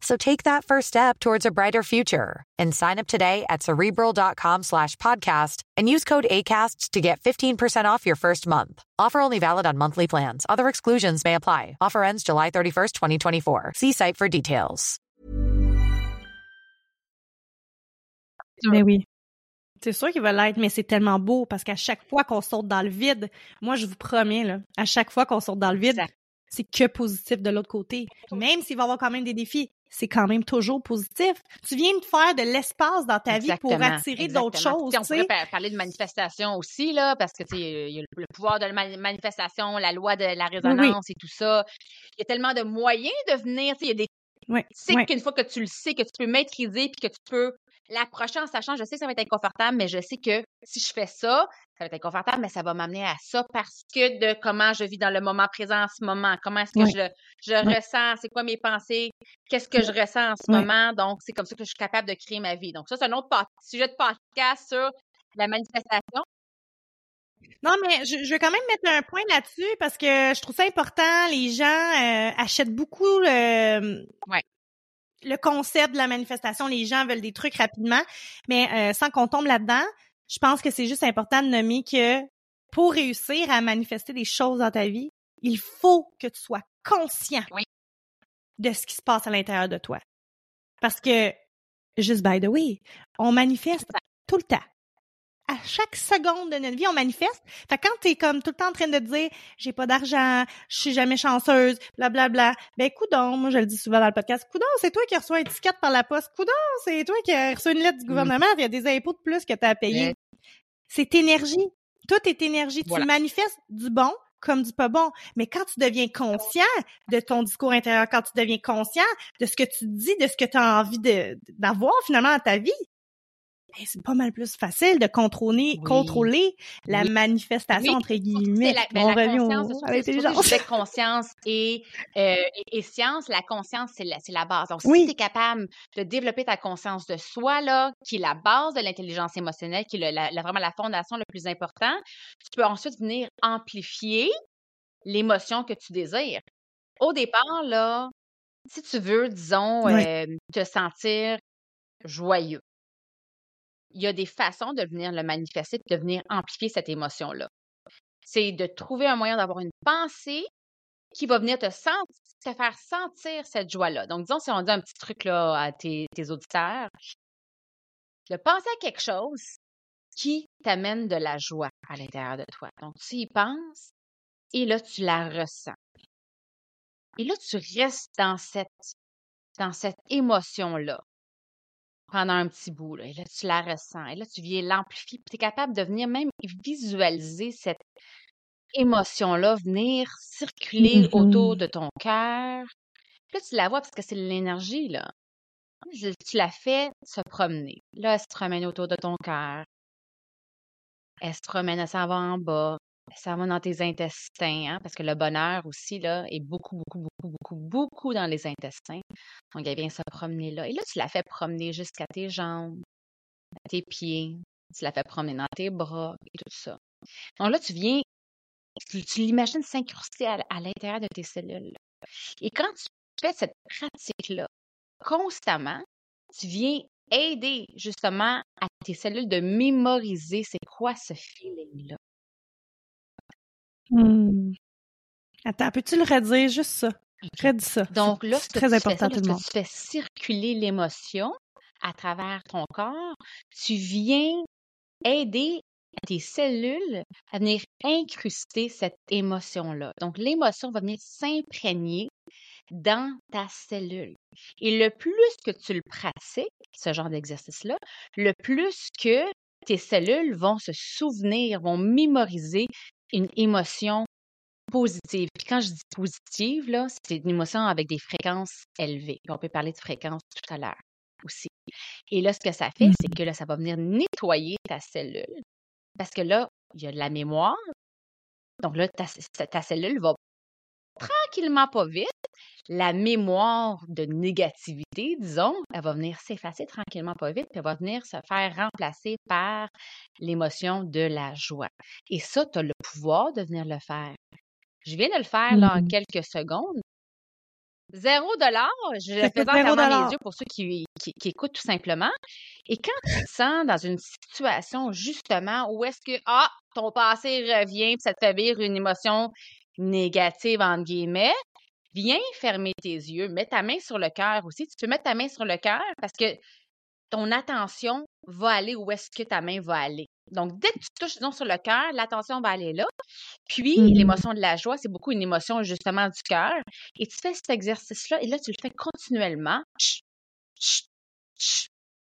So take that first step towards a brighter future and sign up today at cerebral.com slash podcast and use code ACasts to get 15% off your first month. Offer only valid on monthly plans. Other exclusions may apply. Offer ends July 31st, 2024. See site for details. Mais oui. C'est sûr qu'il va l'être, mais c'est tellement beau parce qu'à chaque fois qu'on saute dans le vide, moi je vous promets là, à chaque fois qu'on saute dans le vide, c'est que positif de l'autre côté. Même s'il va y avoir quand même des défis, c'est quand même toujours positif. Tu viens de faire de l'espace dans ta vie pour attirer d'autres choses. on pourrait parler de manifestation aussi, là, parce que il y a le pouvoir de la manifestation, la loi de la résonance et tout ça. Il y a tellement de moyens de venir. Il y a des oui, sais qu'une fois que tu le sais, que tu peux maîtriser puis que tu peux l'approcher en sachant, je sais que ça va être inconfortable, mais je sais que si je fais ça, ça va être inconfortable, mais ça va m'amener à ça parce que de comment je vis dans le moment présent en ce moment, comment est-ce que je, je ressens, c'est quoi mes pensées, qu'est-ce que je ressens en ce moment. Donc, c'est comme ça que je suis capable de créer ma vie. Donc, ça, c'est un autre sujet de podcast sur la manifestation. Non, mais je, je, vais quand même mettre un point là-dessus parce que je trouve ça important. Les gens euh, achètent beaucoup le, le concept de la manifestation. Les gens veulent des trucs rapidement, mais euh, sans qu'on tombe là-dedans, je pense que c'est juste important de nommer que pour réussir à manifester des choses dans ta vie, il faut que tu sois conscient de ce qui se passe à l'intérieur de toi. Parce que, juste by the way, on manifeste tout le temps à chaque seconde de notre vie, on manifeste. Fait quand t'es comme tout le temps en train de dire j'ai pas d'argent, je suis jamais chanceuse, blablabla, bla, bla, ben coudon, moi je le dis souvent dans le podcast, coudon, c'est toi qui reçois un ticket par la poste, coudon, c'est toi qui as reçu une lettre du mm. gouvernement, il y a des impôts de plus que tu as à payer. C'est énergie. Tout est énergie. Tu manifestes du bon comme du pas bon. Mais quand tu deviens conscient de ton discours intérieur, quand tu deviens conscient de ce que tu dis, de ce que tu as envie d'avoir finalement dans ta vie, c'est pas mal plus facile de contrôler, contrôler la manifestation entre guillemets. La, ben, la conscience, à l'intelligence. conscience et, euh, et, science, la conscience c'est la, la base. Donc si tu es capable de développer ta conscience de soi là, qui est la base de l'intelligence émotionnelle, qui est la, vraiment la fondation le plus important, tu peux ensuite venir amplifier l'émotion que tu désires. Au départ là, si tu veux, disons, euh, te sentir joyeux il y a des façons de venir le manifester, de venir amplifier cette émotion-là. C'est de trouver un moyen d'avoir une pensée qui va venir te, te faire sentir cette joie-là. Donc, disons, si on dit un petit truc là, à tes, auditeurs, de penser à quelque chose qui t'amène de la joie à l'intérieur de toi. Donc, tu y penses et là, tu la ressens. Et là, tu restes dans cette, dans cette émotion-là pendant un petit bout. Là, et là, tu la ressens. Et là, tu viens l'amplifier. Tu es capable de venir même visualiser cette émotion-là, venir circuler autour de ton cœur. Là, tu la vois parce que c'est l'énergie, là. Tu la fais se promener. Là, elle se promène autour de ton cœur. Elle se promène, elle s'en va en bas ça va dans tes intestins, hein, parce que le bonheur aussi là, est beaucoup, beaucoup, beaucoup, beaucoup, beaucoup dans les intestins. Donc, elle vient se promener là. Et là, tu la fais promener jusqu'à tes jambes, à tes pieds. Tu la fais promener dans tes bras et tout ça. Donc là, tu viens, tu, l'imagines s'incruster à, à l'intérieur de tes cellules. Et quand tu fais cette pratique-là constamment, tu viens aider justement à tes cellules de mémoriser c'est quoi ce feeling-là. Mmh. Attends, peux-tu le redire? Juste ça? Redis ça. Donc là, c'est très important tout le monde. tu fais circuler l'émotion à travers ton corps, tu viens aider tes cellules à venir incruster cette émotion-là. Donc, l'émotion va venir s'imprégner dans ta cellule. Et le plus que tu le pratiques, ce genre d'exercice-là, le plus que tes cellules vont se souvenir, vont mémoriser une émotion positive. Puis quand je dis positive, là, c'est une émotion avec des fréquences élevées. on peut parler de fréquences tout à l'heure aussi. Et là, ce que ça fait, c'est mmh. que là, ça va venir nettoyer ta cellule. Parce que là, il y a de la mémoire. Donc là, ta, ta cellule va tranquillement, pas vite, la mémoire de négativité, disons, elle va venir s'effacer tranquillement, pas vite, puis elle va venir se faire remplacer par l'émotion de la joie. Et ça, tu as le pouvoir de venir le faire. Je viens de le faire là, en mmh quelques secondes. Zéro dollar, je le fais dans les yeux pour ceux qui, qui, écoutent tout simplement. Et quand tu te sens dans une situation justement où est-ce que ah, ton passé revient, puis ça te fait vivre une émotion négative, entre guillemets, viens fermer tes yeux, mets ta main sur le cœur aussi. Tu peux mettre ta main sur le cœur parce que ton attention va aller où est-ce que ta main va aller. Donc, dès que tu touches, disons, sur le cœur, l'attention va aller là. Puis, mmh l'émotion de la joie, c'est beaucoup une émotion, justement, du cœur. Et tu fais cet exercice-là, et là, tu le fais continuellement.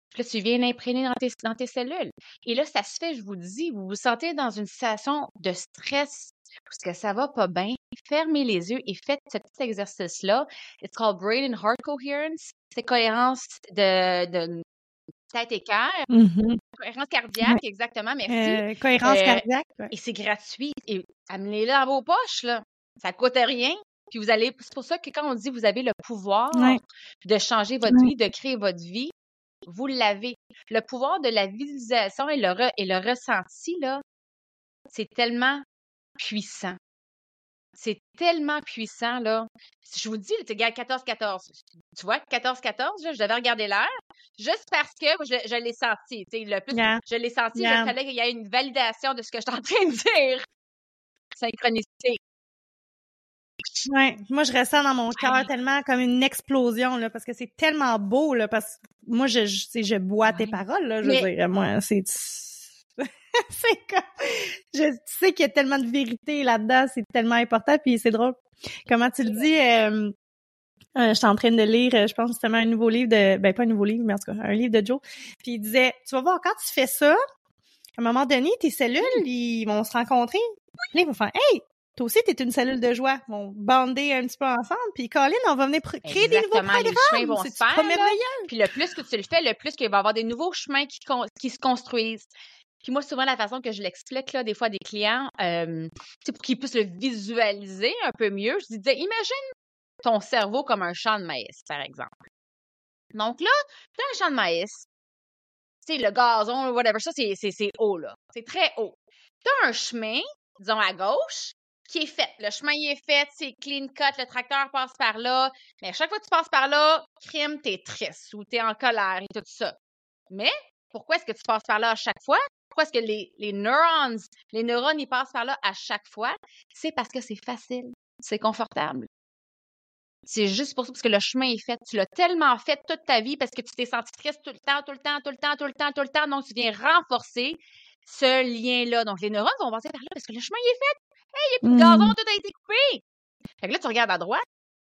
Puis là, tu viens l'imprégner dans tes, dans tes cellules. Et là, ça se fait, je vous dis, vous vous sentez dans une situation de stress parce que ça va pas bien. Fermez les yeux et faites ce petit exercice-là. It's called Brain and Heart Coherence. C'est cohérence de, de tête et cœur. Mmh cohérence cardiaque, exactement, merci. Euh, cohérence euh, cardiaque. Et c'est gratuit. Et amenez-le dans vos poches, là. Ça coûte rien. Puis vous allez, c'est pour ça que quand on dit vous avez le pouvoir de changer votre vie, de créer votre vie, vous l'avez. Le pouvoir de la visualisation et le, et le ressenti, là, c'est tellement puissant. C'est tellement puissant, là. Je vous dis, tu gars 14-14. Tu vois, 14-14, je devais regarder l'heure, juste parce que je, l'ai senti. Le plus, Je l'ai senti, il fallait qu'il y ait une validation de ce que je suis en train de dire. Synchronicité. Ouais, moi je ressens dans mon cœur tellement comme une explosion là parce que c'est tellement beau là parce que moi je je, je bois tes paroles là, je veux dire moi c'est c'est comme je sais qu'il y a tellement de vérité là-dedans, c'est tellement important puis c'est drôle. Comment tu le dis euh, euh, je suis en train de lire, euh, je pense justement un nouveau livre de, ben pas un nouveau livre, mais en tout cas un livre de Joe. Puis il disait, tu vas voir quand tu fais ça, à un moment donné, tes cellules, ils vont se rencontrer. Puis ils vont faire, hey, toi aussi, t'es une cellule de joie. On va bander un petit peu ensemble. Puis, Colin, on va venir créer des nouveaux programmes. Les chemins vont se faire. Puis, le plus que tu le fais, le plus qu'il va y avoir des nouveaux chemins qui, qui se construisent. Puis moi, souvent, la façon que je l'explique, là, des fois, des clients, euh, pour qu'ils puissent le visualiser un peu mieux, je disais, imagine ton cerveau comme un champ de maïs, par exemple. Donc là, tu as un champ de maïs, sais, le gazon, whatever, ça, c'est haut, là. C'est très haut. Tu as un chemin, disons à gauche, qui est fait. Le chemin y est fait, c'est clean cut, le tracteur passe par là. Mais à chaque fois que tu passes par là, crime, t'es triste ou t'es en colère et tout ça. Mais pourquoi est-ce que tu passes par là à chaque fois? Pourquoi est-ce que les, les neurones, les neurones, ils passent par là à chaque fois? C'est parce que c'est facile, c'est confortable. C'est juste pour ça, parce que le chemin est fait. Tu l'as tellement fait toute ta vie parce que tu t'es senti triste tout le temps, tout le temps, tout le temps, tout le temps, tout le temps. Donc, tu viens renforcer ce lien-là. Donc, les neurones vont passer par là parce que le chemin est fait. Hey, il y a plus de gazon, mmh. tout a été coupé. Fait que là, tu regardes à droite.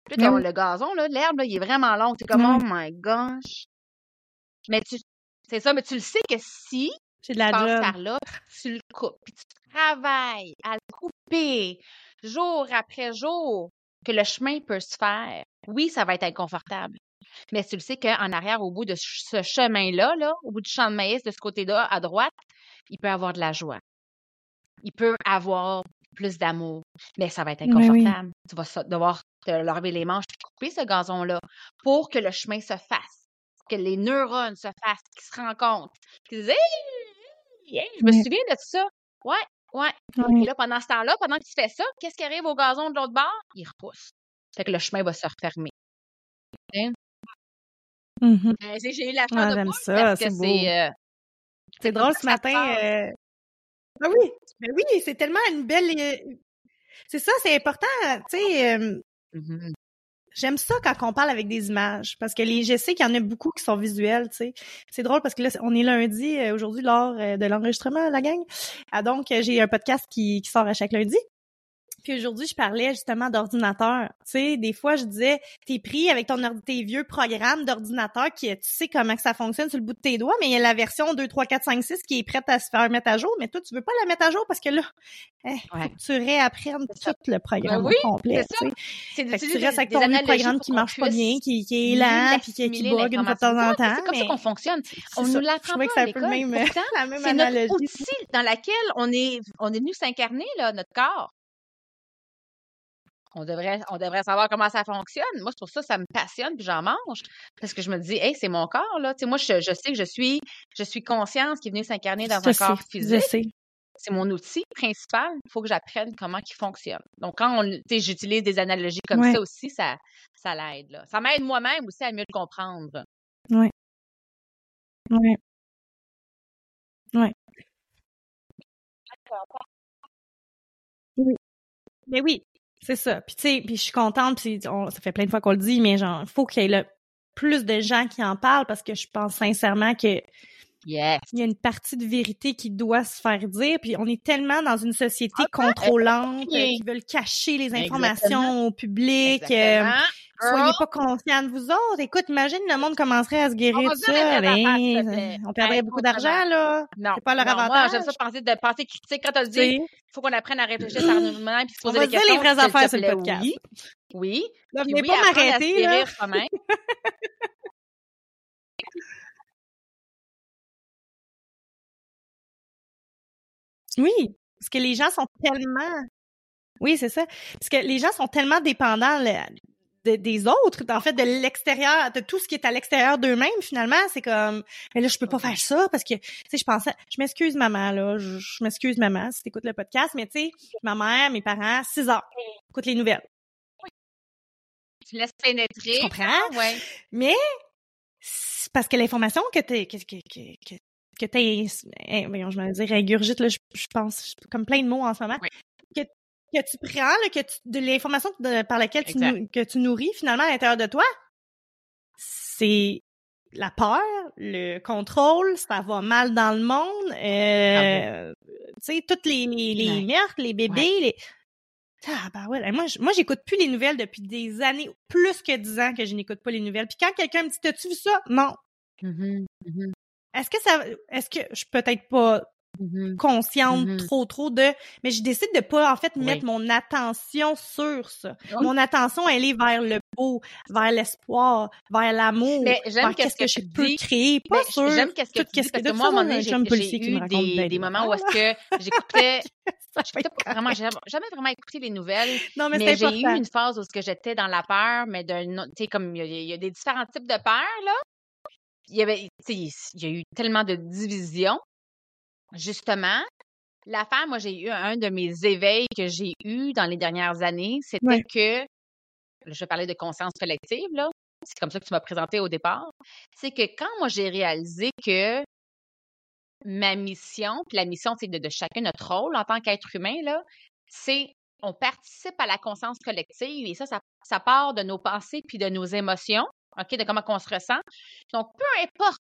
Puis là, le gazon, l'herbe, là, il est vraiment long. Tu es comme, oh my gosh. Mais tu, c'est ça, mais tu le sais que si tu passes par là, tu le coupes. Puis tu travailles à le couper jour après jour, que le chemin peut se faire. Oui, ça va être inconfortable. Mais tu le sais qu'en arrière, au bout de ce chemin-là, là, au bout du champ de maïs, de ce côté-là, à droite, il peut avoir de la joie. Il peut avoir plus d'amour. Mais ça va être inconfortable. Tu vas devoir te lever les manches et couper ce gazon-là pour que le chemin se fasse, que les neurones se fassent, qu'ils se rencontrent. Qu'ils disent hey, je me souviens de ça. Ouais, ouais. Et là, pendant ce temps-là, pendant que tu fais ça, qu'est-ce qui arrive au gazon de l'autre bord? Il repousse. Fait que le chemin va se refermer. Mmh ben, j'ai eu la chance ah, de ça, c'est euh, c'est drôle ce matin. Euh, ah oui, ben oui, c'est tellement une belle. Euh, c'est ça, c'est important, tu sais. Mmh j'aime ça quand on parle avec des images parce que les, je sais qu'il y en a beaucoup qui sont visuels, tu sais. C'est drôle parce que là, on est lundi aujourd'hui lors de l'enregistrement, la gang. Ah, donc, j'ai un podcast qui, qui sort à chaque lundi. Puis aujourd'hui, je parlais justement d'ordinateur. Tu sais, des fois, je disais, t'es pris avec ton tes vieux programmes d'ordinateur qui, tu sais comment que ça fonctionne sur le bout de tes doigts, mais il y a la version 2, 3, 4, 5, 6 qui est prête à se faire mettre à jour, mais toi, tu veux pas la mettre à jour parce que là, eh, faut que tu réapprennes tout le programme ben complet. C'est ça. tu restes avec ton vieux programme qui marche pas bien, qui, qui est lent, puis qui, qui bug une fois de temps en temps. C'est comme ça qu'on fonctionne. On nous l'apprend pas à l'école. C'est notre outil dans laquelle on est, on est venu s'incarner, là, notre corps on devrait, on devrait savoir comment ça fonctionne. Moi, c'est pour ça ça me passionne, puis j'en mange. Parce que je me dis, hey, c'est mon corps, là. Tu sais, moi, je, je, sais que je suis, je suis conscience qui est venue s'incarner dans un corps physique. C'est mon outil principal. Il faut que j'apprenne comment il fonctionne. Donc, quand on, j'utilise des analogies comme ça aussi, ça, ça l'aide. Ça m'aide moi-même aussi à mieux le comprendre. Oui. Oui. Oui. Oui. Mais oui, c'est ça. Puis tu sais, puis je suis contente, puis ça fait plein de fois qu'on le dit, mais genre, faut qu'il y ait le plus de gens qui en parlent parce que je pense sincèrement que Yes. Il y a une partie de vérité qui doit se faire dire, puis on est tellement dans une société contrôlante euh, qui veulent cacher les informations au public. Euh, soyez pas conscients de vous autres. Écoute, imagine le monde commencerait à se guérir de ça. Ben, on perdrait beaucoup d'argent, là. Non. C'est pas leur non, avantage. J'aime ça penser de penser critique. Quand tu le dis, il faut qu'on apprenne à réfléchir par nous-mêmes puis se poser on va des questions. les vraies affaires sur le podcast. Oui. Oui. Là, venez oui, pas m'arrêter, Oui, parce que les gens sont tellement... Oui, c'est ça. Parce que les gens sont tellement dépendants de- des autres, en fait, de l'extérieur, de tout ce qui est à l'extérieur d'eux-mêmes, finalement. C'est comme, mais là, je peux pas faire ça parce que, tu sais, je pensais, je m'excuse, maman, là, je, je m'excuse, maman, si t'écoutes le podcast, mais tu sais, ma mère, mes parents, 6 heures, écoute les nouvelles. Tu laisses pénétrer. Tu comprends? Ouais. Mais, parce que l'information que t'es, que, que, que, que, t'es, eh, je vais dire ingurgite, là, je, je pense, comme plein de mots en ce moment, Oui. que, que tu prends, là, que tu, de l'information par laquelle tu, que tu nourris, finalement, à l'intérieur de toi, c'est la peur, le contrôle, ça va mal dans le monde, euh, tu sais, toutes les, les, les Ouais. meurtres, les bébés, les... Ah, bah ouais, moi, je- moi, j'écoute plus les nouvelles depuis des années, plus que dix ans que je n'écoute pas les nouvelles. Puis quand quelqu'un me dit, t'as-tu vu ça? Non. Mhm, mhm, Est-ce que ça, est-ce que je suis peut-être pas mhm. consciente Mhm. trop trop de, mais je décide de pas en fait Oui. mettre mon attention sur ça. Oui. Mon attention elle est vers le beau, vers l'espoir, vers l'amour, Mais j'aime vers qu'est-ce que, je peux dis. créer, pas sur J'aime qu'est-ce que tout tu dis qu'est-ce parce que moi, à un toute moment façon, donné, j'ai me eu raconte des, des des moments où est-ce que j'écoutais, vraiment, j'ai jamais vraiment écouté les nouvelles, Non mais, mais j'ai eu une phase où ce que j'étais dans la peur, mais d'un autre- tu sais, comme il y, y a des différents types de peur, là. Il y avait, il y a eu tellement de divisions. Justement, l'affaire, moi, j'ai eu un de mes éveils que j'ai eu dans les dernières années, c'était Ouais. que, je vais parler de conscience collective, là. C'est comme ça que tu m'as présenté au départ. C'est que quand moi, j'ai réalisé que ma mission, puis la mission, c'est de, de chacun notre rôle en tant qu'être humain, là, c'est on participe à la conscience collective et ça, ça, ça part de nos pensées puis de nos émotions, OK, de comment on se ressent. Donc, peu importe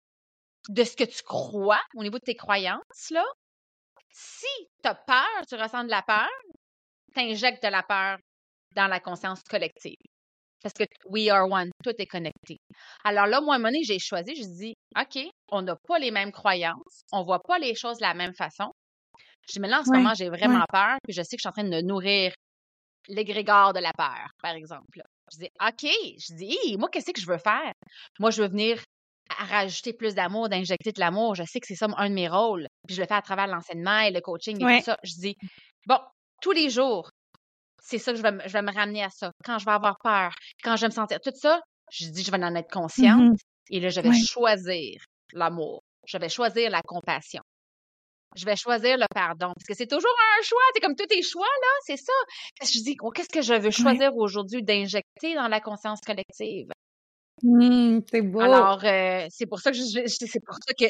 de ce que tu crois au niveau de tes croyances, là, si tu as peur, tu ressens de la peur, tu injectes de la peur dans la conscience collective. Parce que we are one, tout est connecté. Alors là, moi, à un moment donné, j'ai choisi, je dis, OK, on n'a pas les mêmes croyances, on voit pas les choses de la même façon. Je dis, mais là, en ce moment, j'ai vraiment peur, puis je sais que je suis en train de nourrir l'égrégore de la peur, par exemple. Je dis, OK, je dis, moi, qu'est-ce que je veux faire? Moi, je veux venir à rajouter plus d'amour, d'injecter de l'amour. Je sais que c'est ça un de mes rôles. Puis je le fais à travers l'enseignement et le coaching et Ouais. tout ça. Je dis, bon, tous les jours, c'est ça que je vais, me- je vais me ramener à ça. Quand je vais avoir peur, quand je vais me sentir tout ça, je dis, je vais en être consciente. Mhm. Et là, je vais Ouais. choisir l'amour. Je vais choisir la compassion. Je vais choisir le pardon. Parce que c'est toujours un choix. C'est comme tous tes choix, là. C'est ça. Parce que je dis, oh, qu'est-ce que je veux choisir aujourd'hui d'injecter dans la conscience collective? Hum, c'est beau. Alors, euh, c'est pour ça que je, je- c'est pour ça que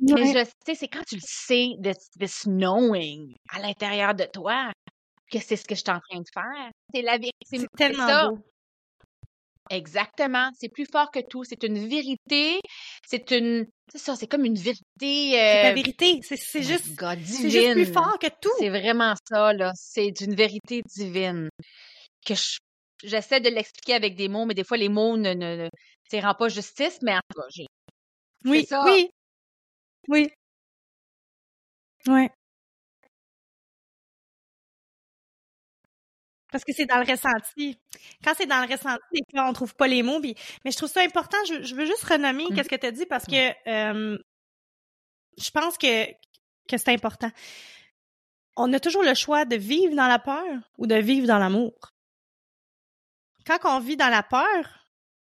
mais Ouais. je sais, c'est quand tu le sais, this, this knowing à l'intérieur de toi, que c'est ce que je suis en train de faire. C'est la vérité. C'est c'est tellement ça. beau. Exactement. C'est plus fort que tout. C'est une vérité. C'est une. C'est ça, c'est comme une vérité. C'est la Euh, vérité. C'est my juste, God, c'est juste plus fort que tout. C'est vraiment ça, là. C'est une vérité divine. Que je- j'essaie de l'expliquer avec des mots, mais des fois, les mots ne, ne, ne rendent pas justice, mais en tout cas, j'ai- Oui, ça. oui, oui. Ouais. Parce que c'est dans le ressenti. Quand c'est dans le ressenti, on trouve pas les mots. puis- Mais je trouve ça important. Je, je veux juste renommer Mhm. qu'est-ce que tu as dit parce que euh, je pense que, que c'est important. On a toujours le choix de vivre dans la peur ou de vivre dans l'amour. Quand on vit dans la peur,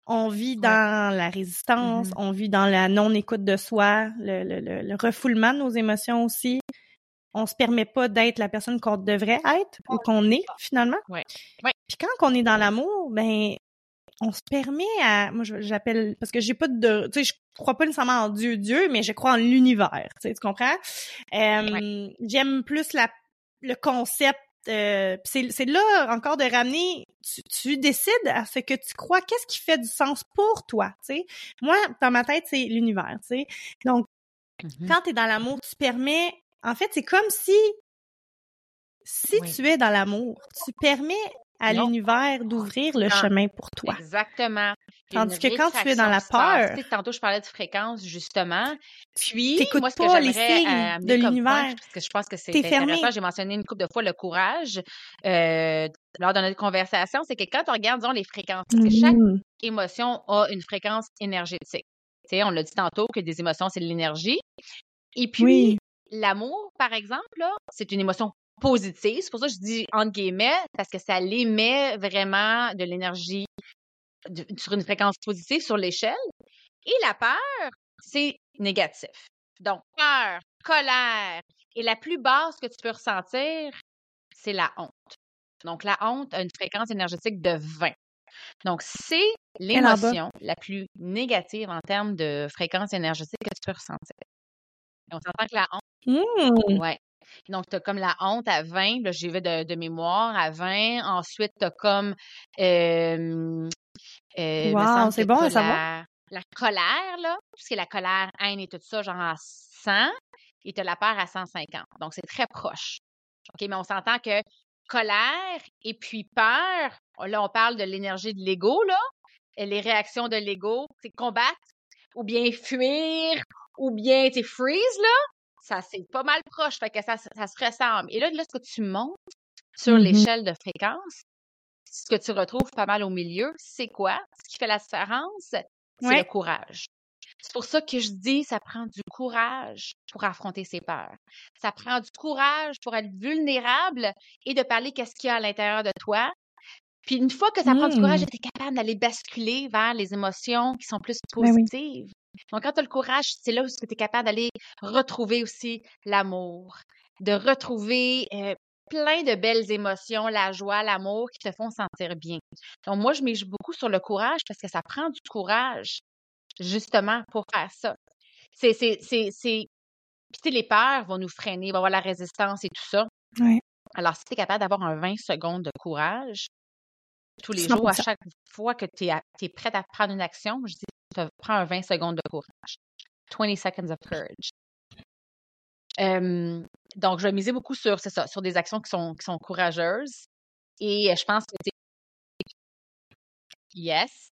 on vit dans la résistance, Mhm. on vit dans la non-écoute de soi, le, le, le, le refoulement de nos émotions aussi. On se permet pas d'être la personne qu'on devrait être ou qu'on est finalement. Ouais. Ouais. Puis quand on est dans l'amour, ben on se permet à moi je- j'appelle parce que j'ai pas de tu sais je crois pas nécessairement en Dieu Dieu mais je crois en l'univers tu sais tu comprends? Euh, j'aime plus la le concept euh, c'est là encore de ramener, tu, décides à ce que tu crois, qu'est-ce qui fait du sens pour toi, tu sais? Moi, dans ma tête, c'est l'univers, tu sais. Donc, mm-hmm. quand tu es dans l'amour, tu permets, en fait, c'est comme si, si tu es dans l'amour, tu permets à l'univers d'ouvrir le chemin pour toi. Exactement. Tandis que quand tu es dans la peur, tantôt je parlais de fréquence justement. Puis moi ce que les signes de l'univers parce que je pense que c'est intéressant, j'ai mentionné une couple de fois le courage euh, lors de notre conversation, c'est que quand on regarde disons les fréquences, parce que chaque mmh. émotion a une fréquence énergétique. Tu sais, on l'a dit tantôt que des émotions c'est de l'énergie. Et puis l'amour par exemple c'est une émotion positive. C'est pour ça que je dis entre guillemets, parce que ça l'émet vraiment de l'énergie sur une fréquence positive sur l'échelle. Et la peur, c'est négatif. Donc, peur, colère. Et la plus basse que tu peux ressentir, c'est la honte. Donc, la honte a une fréquence énergétique de 20. Donc, c'est l'émotion la plus négative en termes de fréquence énergétique que tu peux ressentir. on s'entend que la honte, mmh. ouais, donc, tu as comme la honte à 20, là, j'y vais de, mémoire à 20. Ensuite, tu as comme. Euh, wow, c'est bon savoir. La colère, là, puisque la colère, haine et tout ça, genre à 100, et tu as la peur à 150. Donc, c'est très proche. OK, mais on s'entend que colère et puis peur, là, on parle de l'énergie de l'ego, là. Et les réactions de l'ego, c'est combattre ou bien fuir ou bien, tu freeze, là ça c'est pas mal proche, fait que ça, ça se ressemble. Et là, là, ce que tu montes sur mmh l'échelle de fréquence, ce que tu retrouves pas mal au milieu, c'est quoi? Ce qui fait la différence, c'est le courage. C'est pour ça que je dis, ça prend du courage pour affronter ses peurs. Ça prend du courage pour être vulnérable et de parler qu'est-ce qu'il y a à l'intérieur de toi. Puis une fois que ça prend du courage, tu es capable d'aller basculer vers les émotions qui sont plus ben positives. Donc, quand tu as le courage, c'est là où tu es capable d'aller retrouver aussi l'amour, de retrouver euh, plein de belles émotions, la joie, l'amour qui te font sentir bien. Donc, moi, je mise beaucoup sur le courage parce que ça prend du courage, justement, pour faire ça. C'est, c'est, c'est, c'est... Puis, les peurs vont nous freiner, il va y avoir la résistance et tout ça. Alors, si tu es capable d'avoir un 20 secondes de courage, tous les jours, à chaque fois que tu es, es prête à prendre une action, je dis ça prend un 20 secondes de courage. 20 seconds of courage. donc, je vais miser beaucoup sur, ça, sur des actions qui sont, qui sont courageuses. Et je pense que Yes.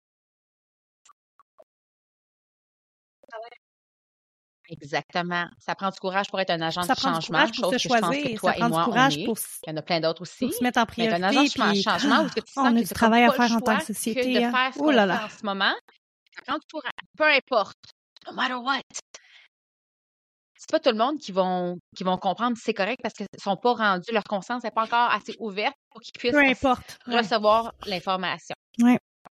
Exactement. Ça prend du courage pour être un agent de changement, chose que choisir. je pense que toi ça et moi, on est. Pour, Il y en a plein d'autres aussi. Pour se mettre en priorité. Mais un agent de changement où tu sens on a du travail à faire en tant que société. Que de hein. faire ce oh là là. en ce moment, peu importe, no matter what. C'est pas tout le monde qui vont, qui vont comprendre c'est correct parce qu'ils sont pas rendus, leur conscience n'est pas encore assez ouverte pour qu'ils puissent recevoir l'information.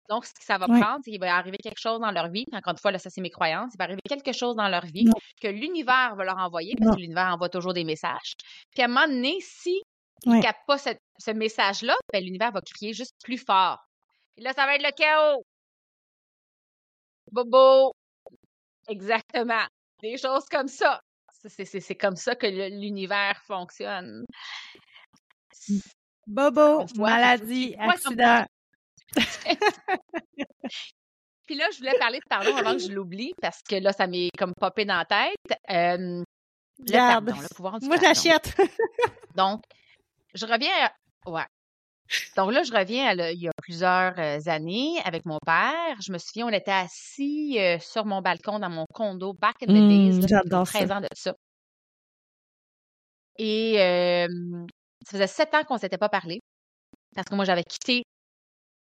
Donc, ce que ça va prendre, c'est qu'il va arriver quelque chose dans leur vie. Encore une fois, là, ça, c'est mes croyances. Il va arriver quelque chose dans leur vie que l'univers va leur envoyer, parce que l'univers envoie toujours des messages. Puis à un moment donné, si ne captent pas ce, message-là, ben, l'univers va crier juste plus fort. Et là, ça va être le chaos. Bobo. Exactement. Des choses comme ça. C'est comme ça que l'univers fonctionne. Bobo, maladie, accident. Puis là, je voulais parler de pardon avant que je l'oublie parce que là, ça m'est comme popé dans la tête. Euh, le pardon, le pouvoir du Moi, j'achète. Donc, je reviens à... Ouais. Donc là, je reviens il y a plusieurs années avec mon père. Je me souviens, on était assis sur mon balcon dans mon condo back in the days. Mmh, j'adore 13 ans de ça. Et ça faisait sept ans qu'on ne s'était pas parlé. Parce que moi, j'avais quitté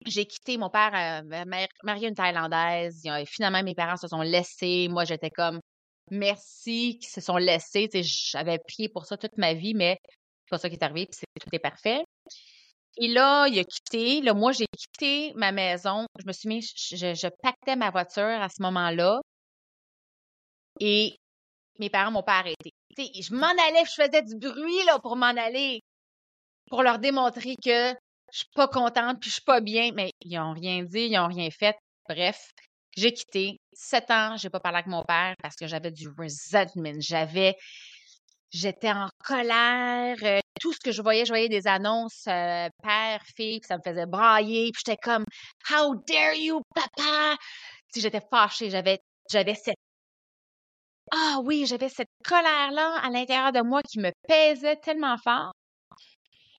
j'ai quitté mon père, euh, marié une Thaïlandaise. Finalement, mes parents se sont laissés. Moi, j'étais comme merci qu'ils se sont laissés. J'avais prié pour ça toute ma vie, mais c'est pas ça qui est arrivé, puis tout est parfait. Et là, il a quitté. Là, moi, j'ai quitté ma maison. Je me suis mis, je, je ma voiture à ce moment-là. Et mes parents m'ont pas arrêté. je m'en allais, je faisais du bruit là, pour m'en aller, pour leur démontrer que je suis pas contente, puis je suis pas bien. Mais ils ont rien dit, ils ont rien fait. Bref, j'ai quitté. Sept ans, j'ai pas parlé avec mon père parce que j'avais du resentment. J'avais j'étais en colère. Euh, tout ce que je voyais, je voyais des annonces euh, père, fille, puis ça me faisait brailler. Puis j'étais comme How dare you, papa? J'étais fâchée, j'avais, j'avais cette ah oui, j'avais cette colère-là à l'intérieur de moi qui me pesait tellement fort.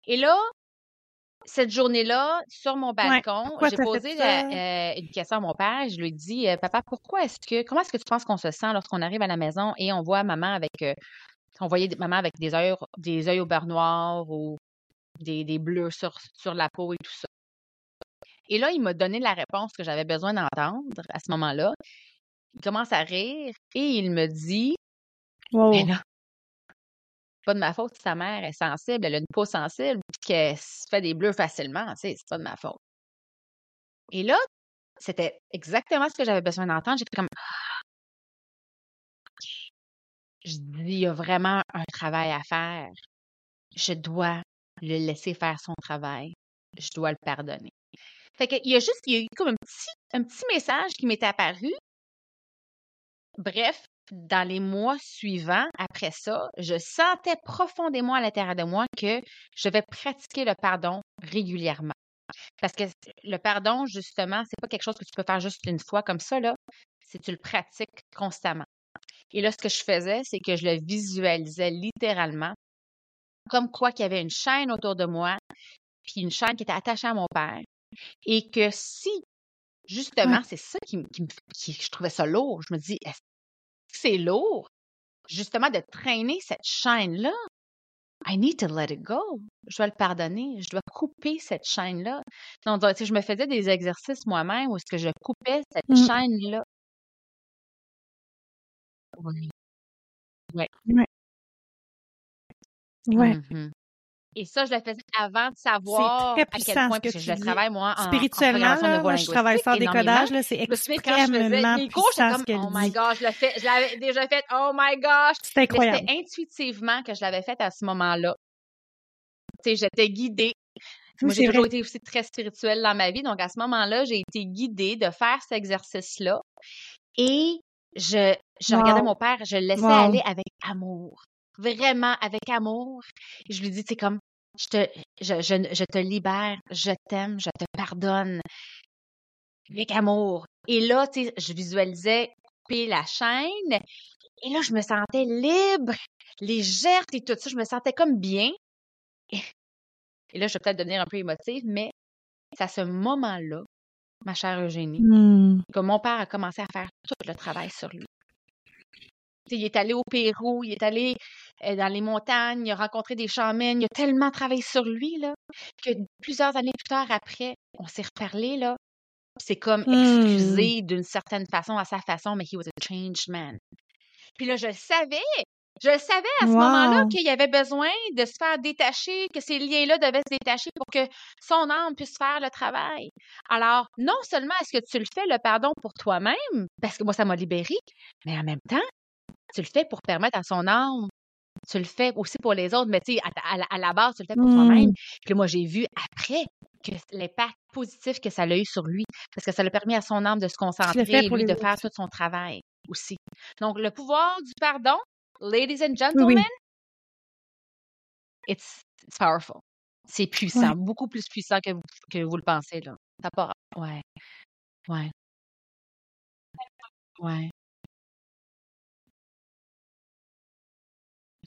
Et là, cette journée-là, sur mon balcon, j'ai posé euh, une question à mon père. Je lui ai dit, papa, pourquoi est-ce que, comment est-ce que tu penses qu'on se sent lorsqu'on arrive à la maison et on voit maman avec on voyait maman avec des yeux, des yeux au beurre noir ou des, des bleus sur, sur la peau et tout ça. Et là, il m'a donné la réponse que j'avais besoin d'entendre à ce moment-là. Il commence à rire et il me dit wow. Là, pas de ma faute si sa mère est sensible, elle a une peau sensible, puis qu'elle se fait des bleus facilement, tu sais, c'est pas de ma faute. Et là, c'était exactement ce que j'avais besoin d'entendre. J'étais comme je dis, il y a vraiment un travail à faire. Je dois le laisser faire son travail. Je dois le pardonner. Fait qu'il y a juste, eu comme un petit, message qui m'est apparu. Bref, dans les mois suivants, après ça, je sentais profondément à l'intérieur de moi que je vais pratiquer le pardon régulièrement. Parce que le pardon, justement, c'est pas quelque chose que tu peux faire juste une fois comme ça, là. C'est tu le pratiques constamment. Et là, ce que je faisais, c'est que je le visualisais littéralement comme quoi qu'il y avait une chaîne autour de moi, puis une chaîne qui était attachée à mon père. Et que si, justement, c'est ça qui, qui, je trouvais ça lourd, je me dis, est-ce que c'est lourd, justement, de traîner cette chaîne-là? I need to let it go. Je dois le pardonner. Je dois couper cette chaîne-là. Donc, je me faisais des exercices moi-même où est-ce que je coupais cette mmh. chaîne-là oui. Ouais. Ouais. Ouais. Mmh Et ça, je le faisais avant de savoir à quel point, que, je travaille, moi, en, Spirituellement, en là, moi, je travaille sans décodage, là, c'est extrêmement puissant ce Oh my gosh, je l'avais je l'avais déjà fait, oh my gosh. C'était incroyable. C'était intuitivement que je l'avais fait à ce moment-là. Tu sais, j'étais guidée. Moi, j'ai toujours été aussi très spirituelle dans ma vie. Donc, à ce moment-là, j'ai été guidée de faire cet exercice-là. Et je, je regardais mon père, je le laissais aller avec amour. Vraiment avec amour. Et je lui dis, c'est comme, je te, je, je, je te libère, je t'aime, je te pardonne. Avec amour. Et là, tu sais, je visualisais couper la chaîne. Et là, je me sentais libre, légère et tout ça. Je me sentais comme bien. Et là, je vais peut-être devenir un peu émotive, mais c'est à ce moment-là ma chère Eugénie, mmh. que mon père a commencé à faire tout le travail sur lui. Il est allé au Pérou, il est allé euh, dans les montagnes, il a rencontré des chamans, il a tellement travaillé sur lui là, que plusieurs années plus tard après, on s'est reparlé là. C'est comme mmh. excusé d'une certaine façon, à sa façon, mais he was a changed man. Puis là, je le savais, je savais à ce moment-là qu'il y avait besoin de se faire détacher, que ces liens-là devaient se détacher pour que son âme puisse faire le travail. Alors, non seulement est-ce que tu le fais, le pardon, pour toi-même, parce que moi, ça m'a libéré, mais en même temps, tu le fais pour permettre à son âme tu le fais aussi pour les autres, mais tu sais, à, la base, tu le fais pour toi-même. Mmh. Puis moi, j'ai vu après que l'impact positif que ça a eu sur lui, parce que ça l'a permis à son âme de se concentrer et lui de faire tout son travail aussi. Donc, le pouvoir du pardon, ladies and gentlemen, it's, it's powerful. C'est puissant, beaucoup plus puissant que vous, que vous le pensez, là. Ça part. Ouais. Ouais. Ouais.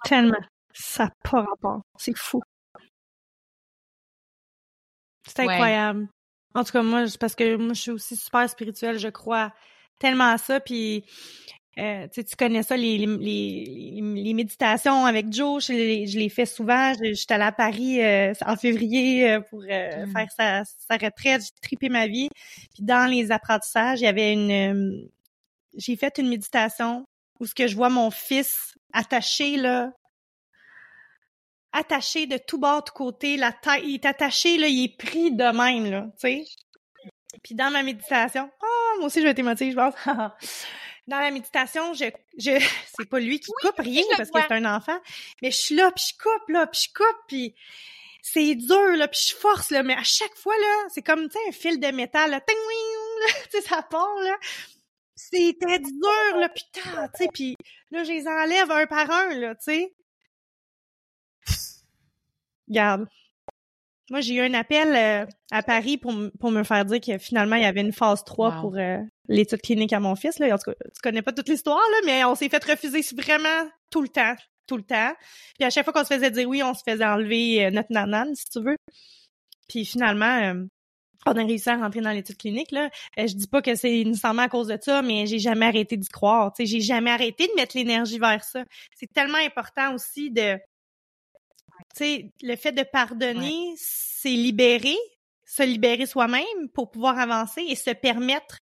Tellement. Ça n'a pas rapport. C'est fou. C'est incroyable. En tout cas, moi, parce que moi, je suis aussi super spirituelle, je crois tellement à ça. Puis euh, tu connais ça, les, les, les, méditations avec Joe, je les, je les fais souvent. J'étais allée à Paris euh, en février euh, pour euh, mmh. faire sa, sa retraite, j'ai trippé ma vie. Puis dans les apprentissages, il y avait une... j'ai fait une méditation où ce que je vois mon fils attaché, là, attaché de tout bas, de côté, la tête, il est attaché, là, il est pris de même, là, tu sais. Puis dans ma méditation, oh, moi aussi je vais être émotive, je pense. dans la méditation, je, je c'est pas lui qui coupe rien parce que c'est un enfant, mais je suis là, puis je coupe là, puis je coupe, puis c'est dur là, puis je force là, mais à chaque fois là, c'est comme tu sais un fil de métal là, tu sais ça part là. C'était dur là, putain, tu sais, puis là je les enlève un par un là, tu sais. Regarde. Moi, j'ai eu un appel euh, à Paris pour, pour me faire dire que finalement, il y avait une phase 3 pour euh, l'étude clinique à mon fils. Là. En tout cas, tu connais pas toute l'histoire, là, mais on s'est fait refuser vraiment tout le temps. Tout le temps. Puis à chaque fois qu'on se faisait dire oui, on se faisait enlever notre nanane, si tu veux. Puis finalement, on a réussi à rentrer dans l'étude clinique là. Euh, je dis pas que c'est nécessairement à cause de ça, mais j'ai jamais arrêté d'y croire. Tu sais, j'ai jamais arrêté de mettre l'énergie vers ça. C'est tellement important aussi de, tu sais, le fait de pardonner, c'est libérer, se libérer soi-même pour pouvoir avancer et se permettre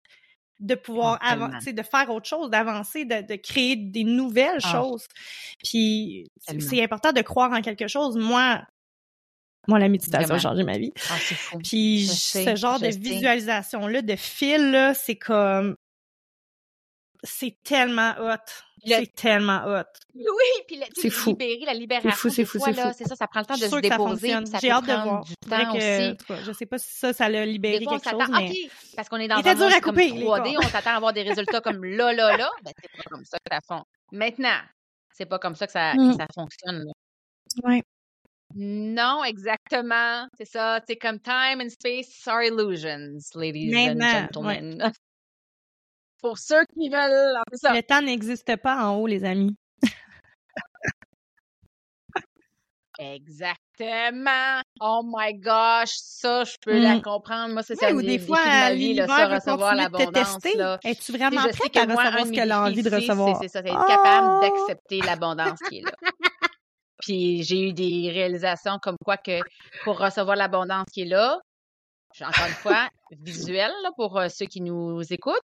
de pouvoir avancer, de faire autre chose, d'avancer, de, de, créer des nouvelles ah. choses. Puis c'est important de croire en quelque chose. Moi, moi, la méditation a changé ma vie. Ah, puis ce genre de visualisation-là, de fil, c'est comme... C'est tellement hot. C'est tellement hot. Oui, puis c'est fou. Libérer, la libération. C'est fou, c'est fou, c'est fou. C'est ça, ça prend le temps de se déposer. J'ai hâte de voir. Du temps aussi. je sais pas si ça, ça l'a libéré quelque chose, mais... Okay, parce qu'on est dans un à couper, comme 3D, on s'attend à avoir des résultats comme là, là, là. Ben, c'est pas comme ça que ça fonctionne. Maintenant, c'est pas comme ça que ça, que mm. ça fonctionne. Oui. Non, exactement. C'est ça. C'est comme time and space are illusions, ladies and gentlemen. Pour ceux qui veulent. Ça. Le temps n'existe pas en haut, les amis. Exactement. Oh my gosh, ça, je peux la mmh. comprendre. Moi, c'est ça. Ou des, fois, ça, recevoir l'abondance. Es-tu vraiment prête à recevoir ce qu'elle a envie de recevoir? C'est ça, c'est être capable oh! d'accepter l'abondance qui est là. Puis j'ai eu des réalisations comme quoi que pour recevoir l'abondance qui est là, encore une fois, visuel pour euh, ceux qui nous écoutent,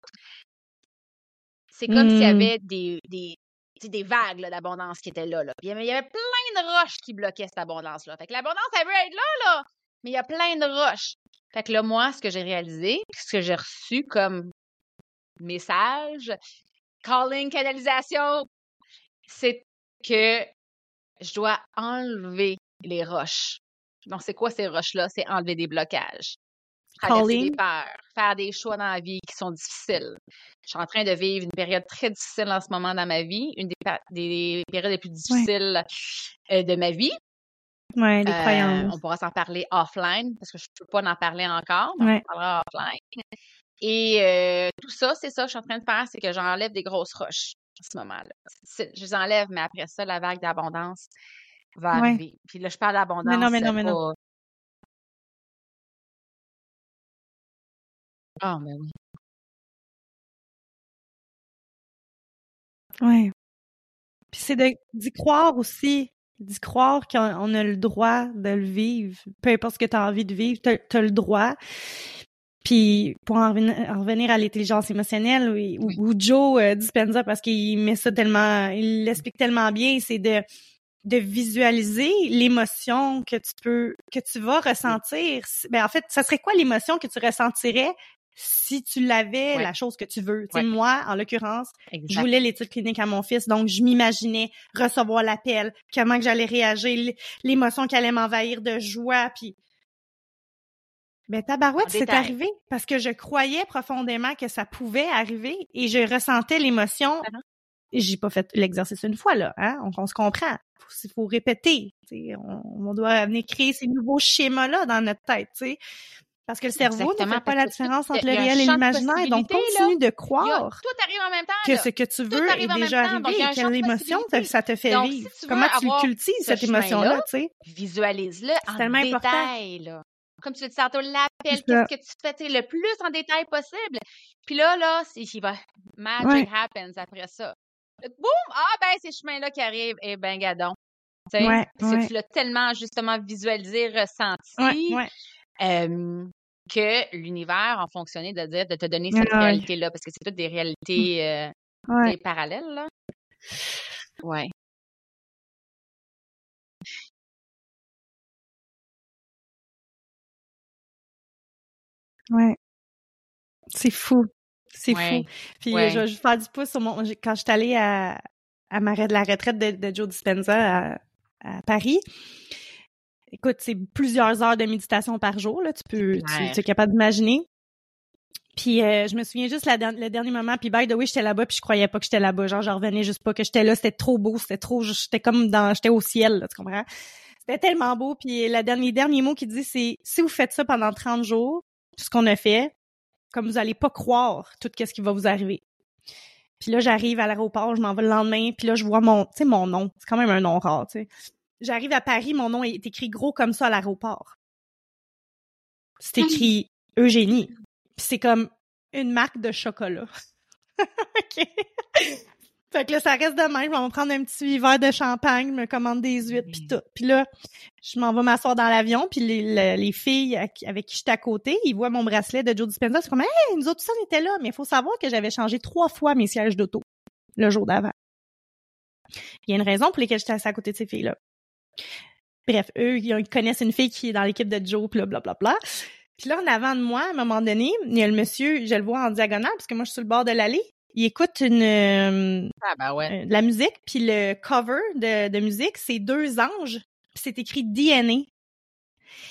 c'est comme s'il y mmh. avait des, des, des vagues d'abondance qui étaient là. là. Puis, il y avait plein de roches qui bloquaient cette abondance-là. Fait que l'abondance, elle veut être là, là, mais il y a plein de roches. Fait que là, moi, ce que j'ai réalisé, ce que j'ai reçu comme message, calling, canalisation, c'est que je dois enlever les roches. Donc, c'est quoi ces roches-là? C'est enlever des blocages. Traverser des peurs, faire des choix dans la vie qui sont difficiles. Je suis en train de vivre une période très difficile en ce moment dans ma vie, une des, périodes les plus difficiles euh, de ma vie. Oui, les euh, croyances. On pourra s'en parler offline parce que je ne peux pas en parler encore, mais on parlera offline. Et euh, tout ça, c'est ça que je suis en train de faire, c'est que j'enlève des grosses roches ce moment-là. Je les enlève, mais après ça, la vague d'abondance va arriver. Puis là, je parle d'abondance. Mais non, mais non, mais non. Ah, mais oui. Ouais. Puis c'est d'y croire aussi, d'y croire qu'on a le droit de le vivre. Peu importe ce que tu as envie de vivre, tu as, le droit. Puis pour en revenir, à l'intelligence émotionnelle ou, Joe euh, Dispenza parce qu'il met ça tellement, il l'explique tellement bien, c'est de de visualiser l'émotion que tu peux que tu vas ressentir. Ben en fait, ça serait quoi l'émotion que tu ressentirais si tu l'avais la chose que tu veux? Tu sais, moi, en l'occurrence, je voulais l'étude clinique à mon fils, donc je m'imaginais recevoir l'appel, comment que j'allais réagir, l'émotion qui allait m'envahir de joie, puis ben tabarouette, c'est arrivé parce que je croyais profondément que ça pouvait arriver et je ressentais l'émotion. Uh-huh. J'ai pas fait l'exercice une fois là, hein? On, se comprend. Il faut, répéter. On, on, doit venir créer ces nouveaux schémas là dans notre tête. sais. Parce que le cerveau ne fait pas la différence entre le réel et l'imaginaire. Donc, continue de croire que ce que tu veux est déjà arrivé et quelle émotion ça te fait vivre? Comment tu cultives cette émotion-là, tu sais? Visualise-le en détail, là comme tu le dis tantôt, l'appel, qu'est-ce que tu fais le plus en détail possible. Puis là, là, il va magic happens après ça. Boum! Ah ben, ces chemins-là qui arrivent, et eh ben gadon. Tu sais, tu l'as tellement justement visualisé, ressenti, que l'univers a fonctionné de dire, de te donner cette réalité-là, parce que c'est toutes des réalités euh, parallèles, là. Ouais. Ouais. C'est fou. C'est fou. Puis je vais faire du pouce sur mon. Quand je suis allée à, à ma, la retraite de, de Joe Dispenza à, Paris, écoute, c'est plusieurs heures de méditation par jour, là. Tu peux, tu, es capable d'imaginer. Puis euh, je me souviens juste la, le dernier moment, puis by the way, j'étais là-bas, puis je croyais pas que j'étais là-bas. Genre, je revenais juste pas que j'étais là, c'était trop beau, c'était trop, j'étais comme dans, j'étais au ciel, là, tu comprends? C'était tellement beau. Puis le dernier, dernier mot qu'il dit, c'est si vous faites ça pendant 30 jours, ce qu'on a fait, comme vous allez pas croire tout ce qui va vous arriver. Puis là, j'arrive à l'aéroport, je m'en vais le lendemain, puis là, je vois mon, tu sais, mon nom. C'est quand même un nom rare, tu sais. J'arrive à Paris, mon nom est écrit gros comme ça à l'aéroport. C'est écrit Eugénie. Puis c'est comme une marque de chocolat. OK. Fait que là, ça reste de même. Je vais me prendre un petit verre de champagne, me commande des huîtres, puis tout. Puis là, je m'en vais m'asseoir dans l'avion, puis les, les, filles avec qui j'étais à côté, ils voient mon bracelet de Joe Dispenza. C'est comme, hey, nous autres, ça, on était là. Mais il faut savoir que j'avais changé trois fois mes sièges d'auto le jour d'avant. Il y a une raison pour laquelle j'étais assise à côté de ces filles-là. Bref, eux, ils connaissent une fille qui est dans l'équipe de Joe, puis là, blablabla. Puis là, en avant de moi, à un moment donné, il y a le monsieur, je le vois en diagonale, parce que moi, je suis sur le bord de l'allée il écoute une euh, ah, ben ouais. de la musique, puis le cover de, de musique, c'est deux anges, c'est écrit DNA.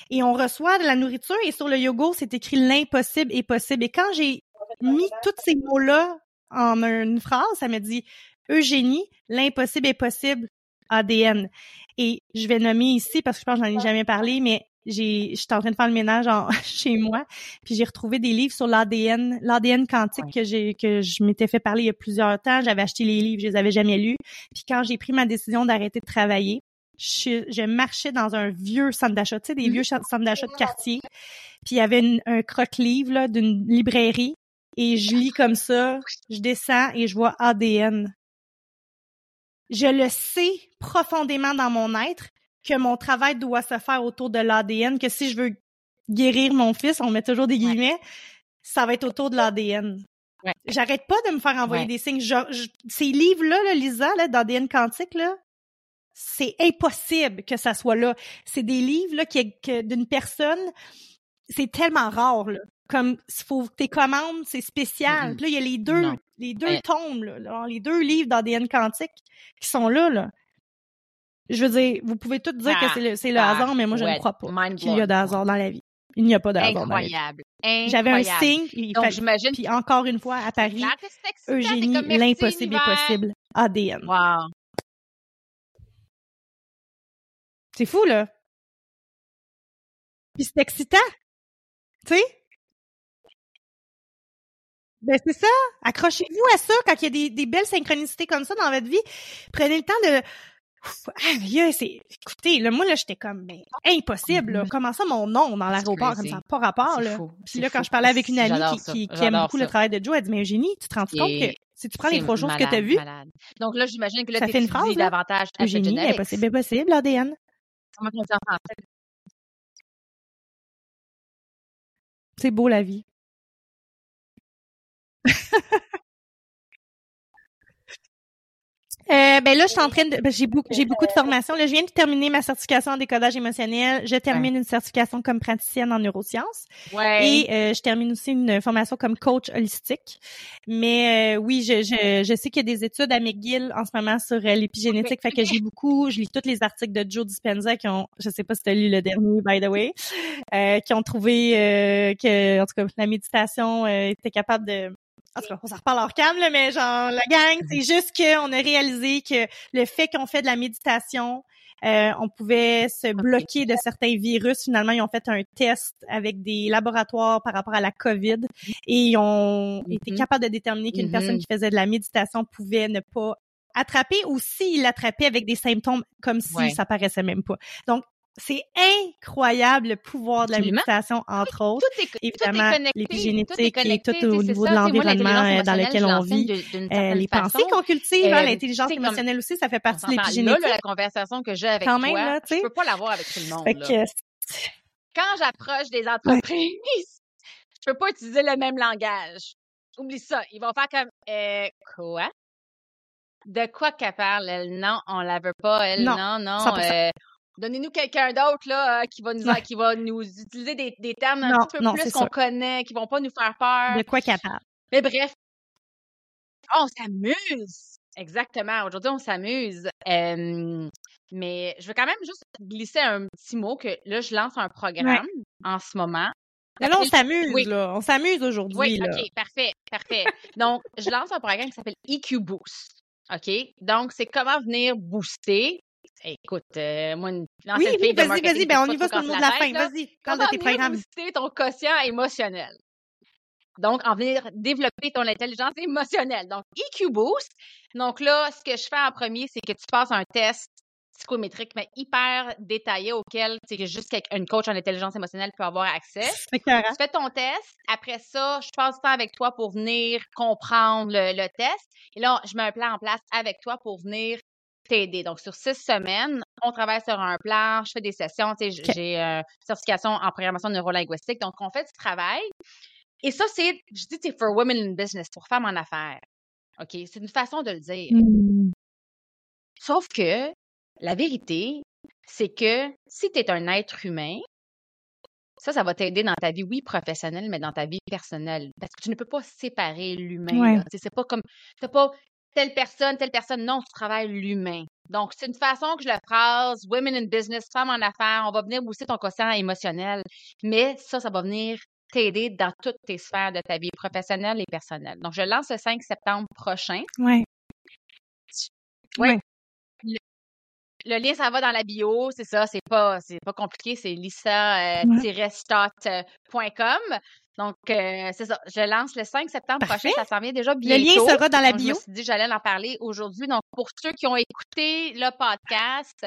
Et on reçoit de la nourriture et sur le yogourt, c'est écrit l'impossible est possible. Et quand j'ai mis tous ces mots-là en une phrase, ça me dit Eugénie, l'impossible est possible, ADN. Et je vais nommer ici parce que je pense que j'en ai jamais parlé, mais j'ai j'étais en train de faire le ménage chez moi puis j'ai retrouvé des livres sur l'ADN l'ADN quantique que j'ai que je m'étais fait parler il y a plusieurs temps. J'avais acheté les livres je les avais jamais lus. Puis quand j'ai pris ma décision d'arrêter de travailler je, je, marchais dans un vieux centre d'achat tu sais des mmh. vieux centres d'achat de quartier. Puis il y avait un croque-livre d'une librairie. Et je lis comme ça je descends et je vois ADN je le sais profondément dans mon être que mon travail doit se faire autour de l'ADN, que si je veux guérir mon fils, on met toujours des guillemets, ça va être autour de l'ADN. J'arrête pas de me faire envoyer des signes. ces livres-là, là, Lisa, là, d'ADN quantique, là, c'est impossible que ça soit là. C'est des livres là, qui, d'une personne, c'est tellement rare. Là. Comme il faut tes commandes, c'est spécial. Puis là, il y a les deux, les deux tomes, là, les deux livres d'ADN quantique qui sont là. là. Je veux dire, vous pouvez tout dire que c'est le, le hasard, mais moi, je ne crois pas qu'il y a de hasard dans la vie. Il n'y a pas de hasard Incroyable. J'avais un signe. Il Donc, j'imagine. Puis encore une fois, à Paris, Eugénie, l'impossible est possible. ADN. Wow. C'est fou, là. Puis c'est excitant. Tu sais? Ben c'est ça. Accrochez-vous à ça quand il y a des, des belles synchronicités comme ça dans votre vie. Prenez le temps de ah, c'est. Écoutez, là, moi, là, j'étais comme, mais impossible, là. Mm-hmm. Comment ça, mon nom dans l'aéroport, comme ça, pas rapport, là? Puis là, quand je parlais avec une amie qui, qui, aime beaucoup le travail de Joe, elle dit, mais Eugénie, tu te rends compte que si tu prends les trois choses que tu as vues. Donc là, j'imagine que là, une phrase, davantage Eugénie, impossible, impossible, l'ADN. C'est beau, la vie. Euh, ben là, je suis en train de. Ben, j'ai beaucoup, j'ai beaucoup de formations. Là, je viens de terminer ma certification en décodage émotionnel. Je termine une certification comme praticienne en neurosciences. Ouais. Et euh, je termine aussi une formation comme coach holistique. Mais euh, oui, je, je, je sais qu'il y a des études à McGill en ce moment sur l'épigénétique. Fait que j'ai beaucoup. Je lis tous les articles de Joe Dispenza qui ont. Je sais pas si tu as lu le dernier, by the way, qui ont trouvé que, en tout cas, la méditation était capable de en tout cas, on s'en reparle hors cam, là, mais genre, la gang, c'est juste qu'on a réalisé que le fait qu'on fait de la méditation, euh, on pouvait se bloquer de certains virus. Finalement, ils ont fait un test avec des laboratoires par rapport à la COVID et ils ont été mm-hmm. capables de déterminer qu'une personne mm-hmm. qui faisait de la méditation pouvait ne pas attraper ou s'il l'attrapait avec des symptômes comme si ça paraissait même pas. Donc, c'est incroyable le pouvoir de la méditation, entre autres. Tout est, Évidemment, l'épigénétique et tout au niveau de l'environnement euh, dans lequel on vit. Euh, les pensées qu'on cultive, hein, euh, l'intelligence émotionnelle aussi, ça fait partie de l'épigénétique. Là, la conversation que j'ai avec Quand toi, même, là, je peux pas l'avoir avec tout le monde. Là. Quand j'approche des entreprises, je peux pas utiliser le même langage. Oublie ça. Ils vont faire comme euh, quoi? De quoi qu'elle parle? Elle, non, on la veut pas. Elle, non, non. non Donnez-nous quelqu'un d'autre là euh, qui va nous qui va nous utiliser des, des termes un petit peu plus qu'on connaît, qui vont pas nous faire peur. De quoi capable. Mais bref, on s'amuse. Exactement. Aujourd'hui, on s'amuse. mais je veux quand même juste glisser un petit mot que là, je lance un programme en ce moment. Là, on s'amuse, là. On s'amuse aujourd'hui. Oui, OK, parfait, parfait. Donc, je lance un programme qui s'appelle EQ Boost. OK? Donc, c'est comment venir booster Écoute, euh, moi, une oui, oui, vas-y, vas-y, ben on y va sur le mot de la fin. Vas-y, parle de tes programmes. ton quotient émotionnel? Donc, en venir développer ton intelligence émotionnelle. Donc, EQ Boost. Donc là, ce que je fais en premier, c'est que tu passes un test psychométrique, mais hyper détaillé auquel que juste une coach en intelligence émotionnelle peut avoir accès. Tu fais ton test. Après ça, je passe du temps avec toi pour venir comprendre le, test. Et là, je mets un plan en place avec toi pour venir t'aider. Donc, sur six semaines, on travaille sur un plan, je fais des sessions. J'ai une certification en programmation neurolinguistique. Donc, on fait du travail. Et ça, c'est, je dis, c'est for women in business, pour femmes en affaires. OK? C'est une façon de le dire. Mmh. Sauf que la vérité, c'est que si tu es un être humain, ça, ça va t'aider dans ta vie, oui, professionnelle, mais dans ta vie personnelle. Parce que tu ne peux pas séparer l'humain. C'est pas comme, pas telle personne, telle personne. Non, tu travailles l'humain. Donc, c'est une façon que je le phrase, women in business, femmes en affaires, on va venir booster ton quotient émotionnel. Mais ça, ça va venir t'aider dans toutes tes sphères de ta vie professionnelle et personnelle. Donc, je lance le 5 septembre prochain. Oui. Oui. Le, lien, ça va dans la bio, c'est ça, c'est pas, c'est pas compliqué, c'est lisa-stott.com. Donc, euh, c'est ça. Je lance le 5 septembre prochain. Ça s'en vient déjà bientôt. Le lien sera dans la bio. je me suis dit, j'allais en parler aujourd'hui. Donc, pour ceux qui ont écouté le podcast,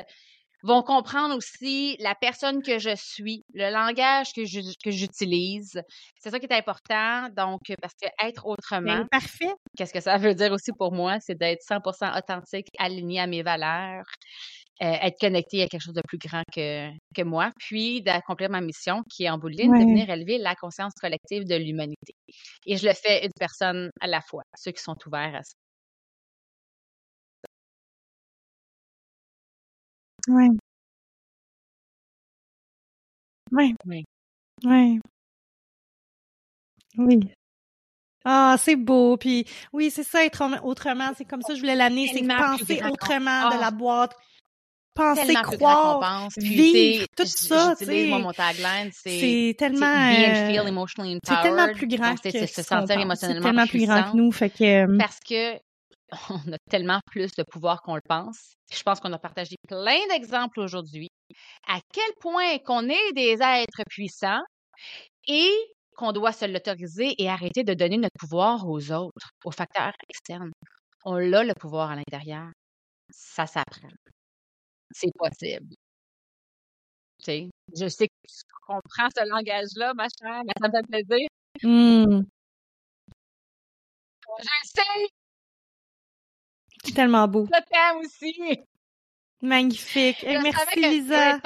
vont comprendre aussi la personne que je suis, le langage que j'utilise. C'est ça qui est important. Donc, parce que être ben, autrement. parfait. Qu'est-ce que ça veut dire aussi pour moi? C'est d'être 100% authentique, aligné à mes valeurs, euh, être connecté à quelque chose de plus grand que, que moi, puis d'accomplir ma mission qui est en bout de ligne, de venir élever la conscience collective de l'humanité. Et je le fais une personne à la fois, ceux qui sont ouverts à ça. Oui. Oui. Oui. Oui. Oui. Ah, c'est beau. Puis oui, c'est ça, être autrement. C'est comme ça je voulais l'amener. C'est penser autrement de la ah! boîte. Penser, croire, vivre, tout ça. J'utilise mon tagline, c'est tellement, euh, c'est tellement plus grand que se sentir émotionnellement C'est tellement plus grand que nous. Fait que, euh, Parce que on a tellement plus de pouvoir qu'on le pense. Je pense qu'on a partagé plein d'exemples aujourd'hui. À quel point qu'on est des êtres puissants et qu'on doit se l'autoriser et arrêter de donner notre pouvoir aux autres, aux facteurs externes. On a le pouvoir à l'intérieur. Ça s'apprend. C'est possible. Tu sais, je sais que tu comprends ce langage-là, ma chère, mais ça me fait plaisir. Mmh. Je sais! C'est tellement beau. Je t'aime aussi. Magnifique. merci, Lisa.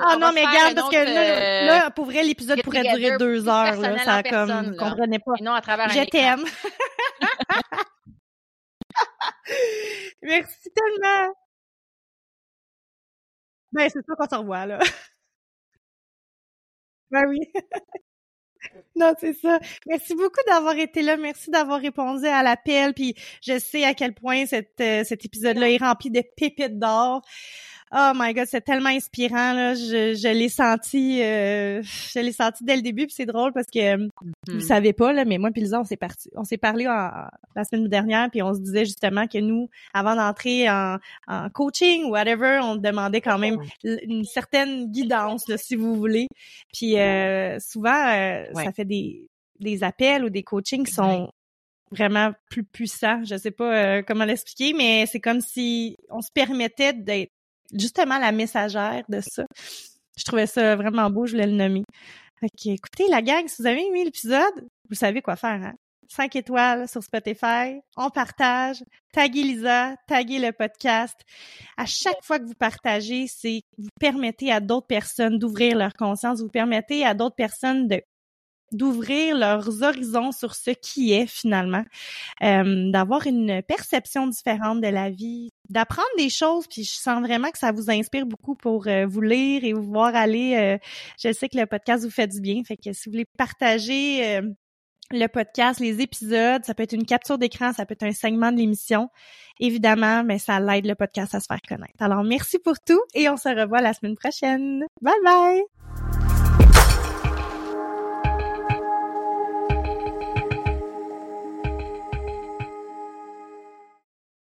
Ah non, mais regarde, parce que là, euh, là, pour vrai, l'épisode pourrait durer deux heures. Là, ça comme, comprenait pas. non, à travers Je t'aime. merci tellement. Ben, c'est ça qu'on se revoit, là. ben oui. Non, c'est ça. Merci beaucoup d'avoir été là. Merci d'avoir répondu à l'appel. Puis je sais à quel point euh, cet épisode-là est rempli de pépites d'or. Oh my god, c'est tellement inspirant là. Je, je l'ai senti, euh, je l'ai senti dès le début. Puis c'est drôle parce que vous mm-hmm. savez pas là, mais moi puis Lisa, on s'est parti, on s'est parlé la semaine dernière, puis on se disait justement que nous, avant d'entrer en, en coaching ou whatever, on demandait quand même une certaine guidance là, si vous voulez. Puis euh, souvent, euh, ça fait des des appels ou des coachings qui sont vraiment plus puissants. Je sais pas comment l'expliquer, mais c'est comme si on se permettait d'être justement la messagère de ça. Je trouvais ça vraiment beau, je voulais le nommer. Ok, écoutez, la gang, si vous avez aimé l'épisode, vous savez quoi faire, hein? 5 étoiles sur Spotify, on partage, taguez Lisa, taguez le podcast. À chaque fois que vous partagez, c'est vous permettez à d'autres personnes d'ouvrir leur conscience, vous permettez à d'autres personnes de d'ouvrir leurs horizons sur ce qui est finalement, euh, d'avoir une perception différente de la vie, d'apprendre des choses, puis je sens vraiment que ça vous inspire beaucoup pour euh, vous lire et vous voir aller. Euh, je sais que le podcast vous fait du bien, fait que si vous voulez partager le podcast, les épisodes, ça peut être une capture d'écran, ça peut être un segment de l'émission. Évidemment, mais ça l'aide le podcast à se faire connaître. Alors merci pour tout et on se revoit la semaine prochaine. Bye bye!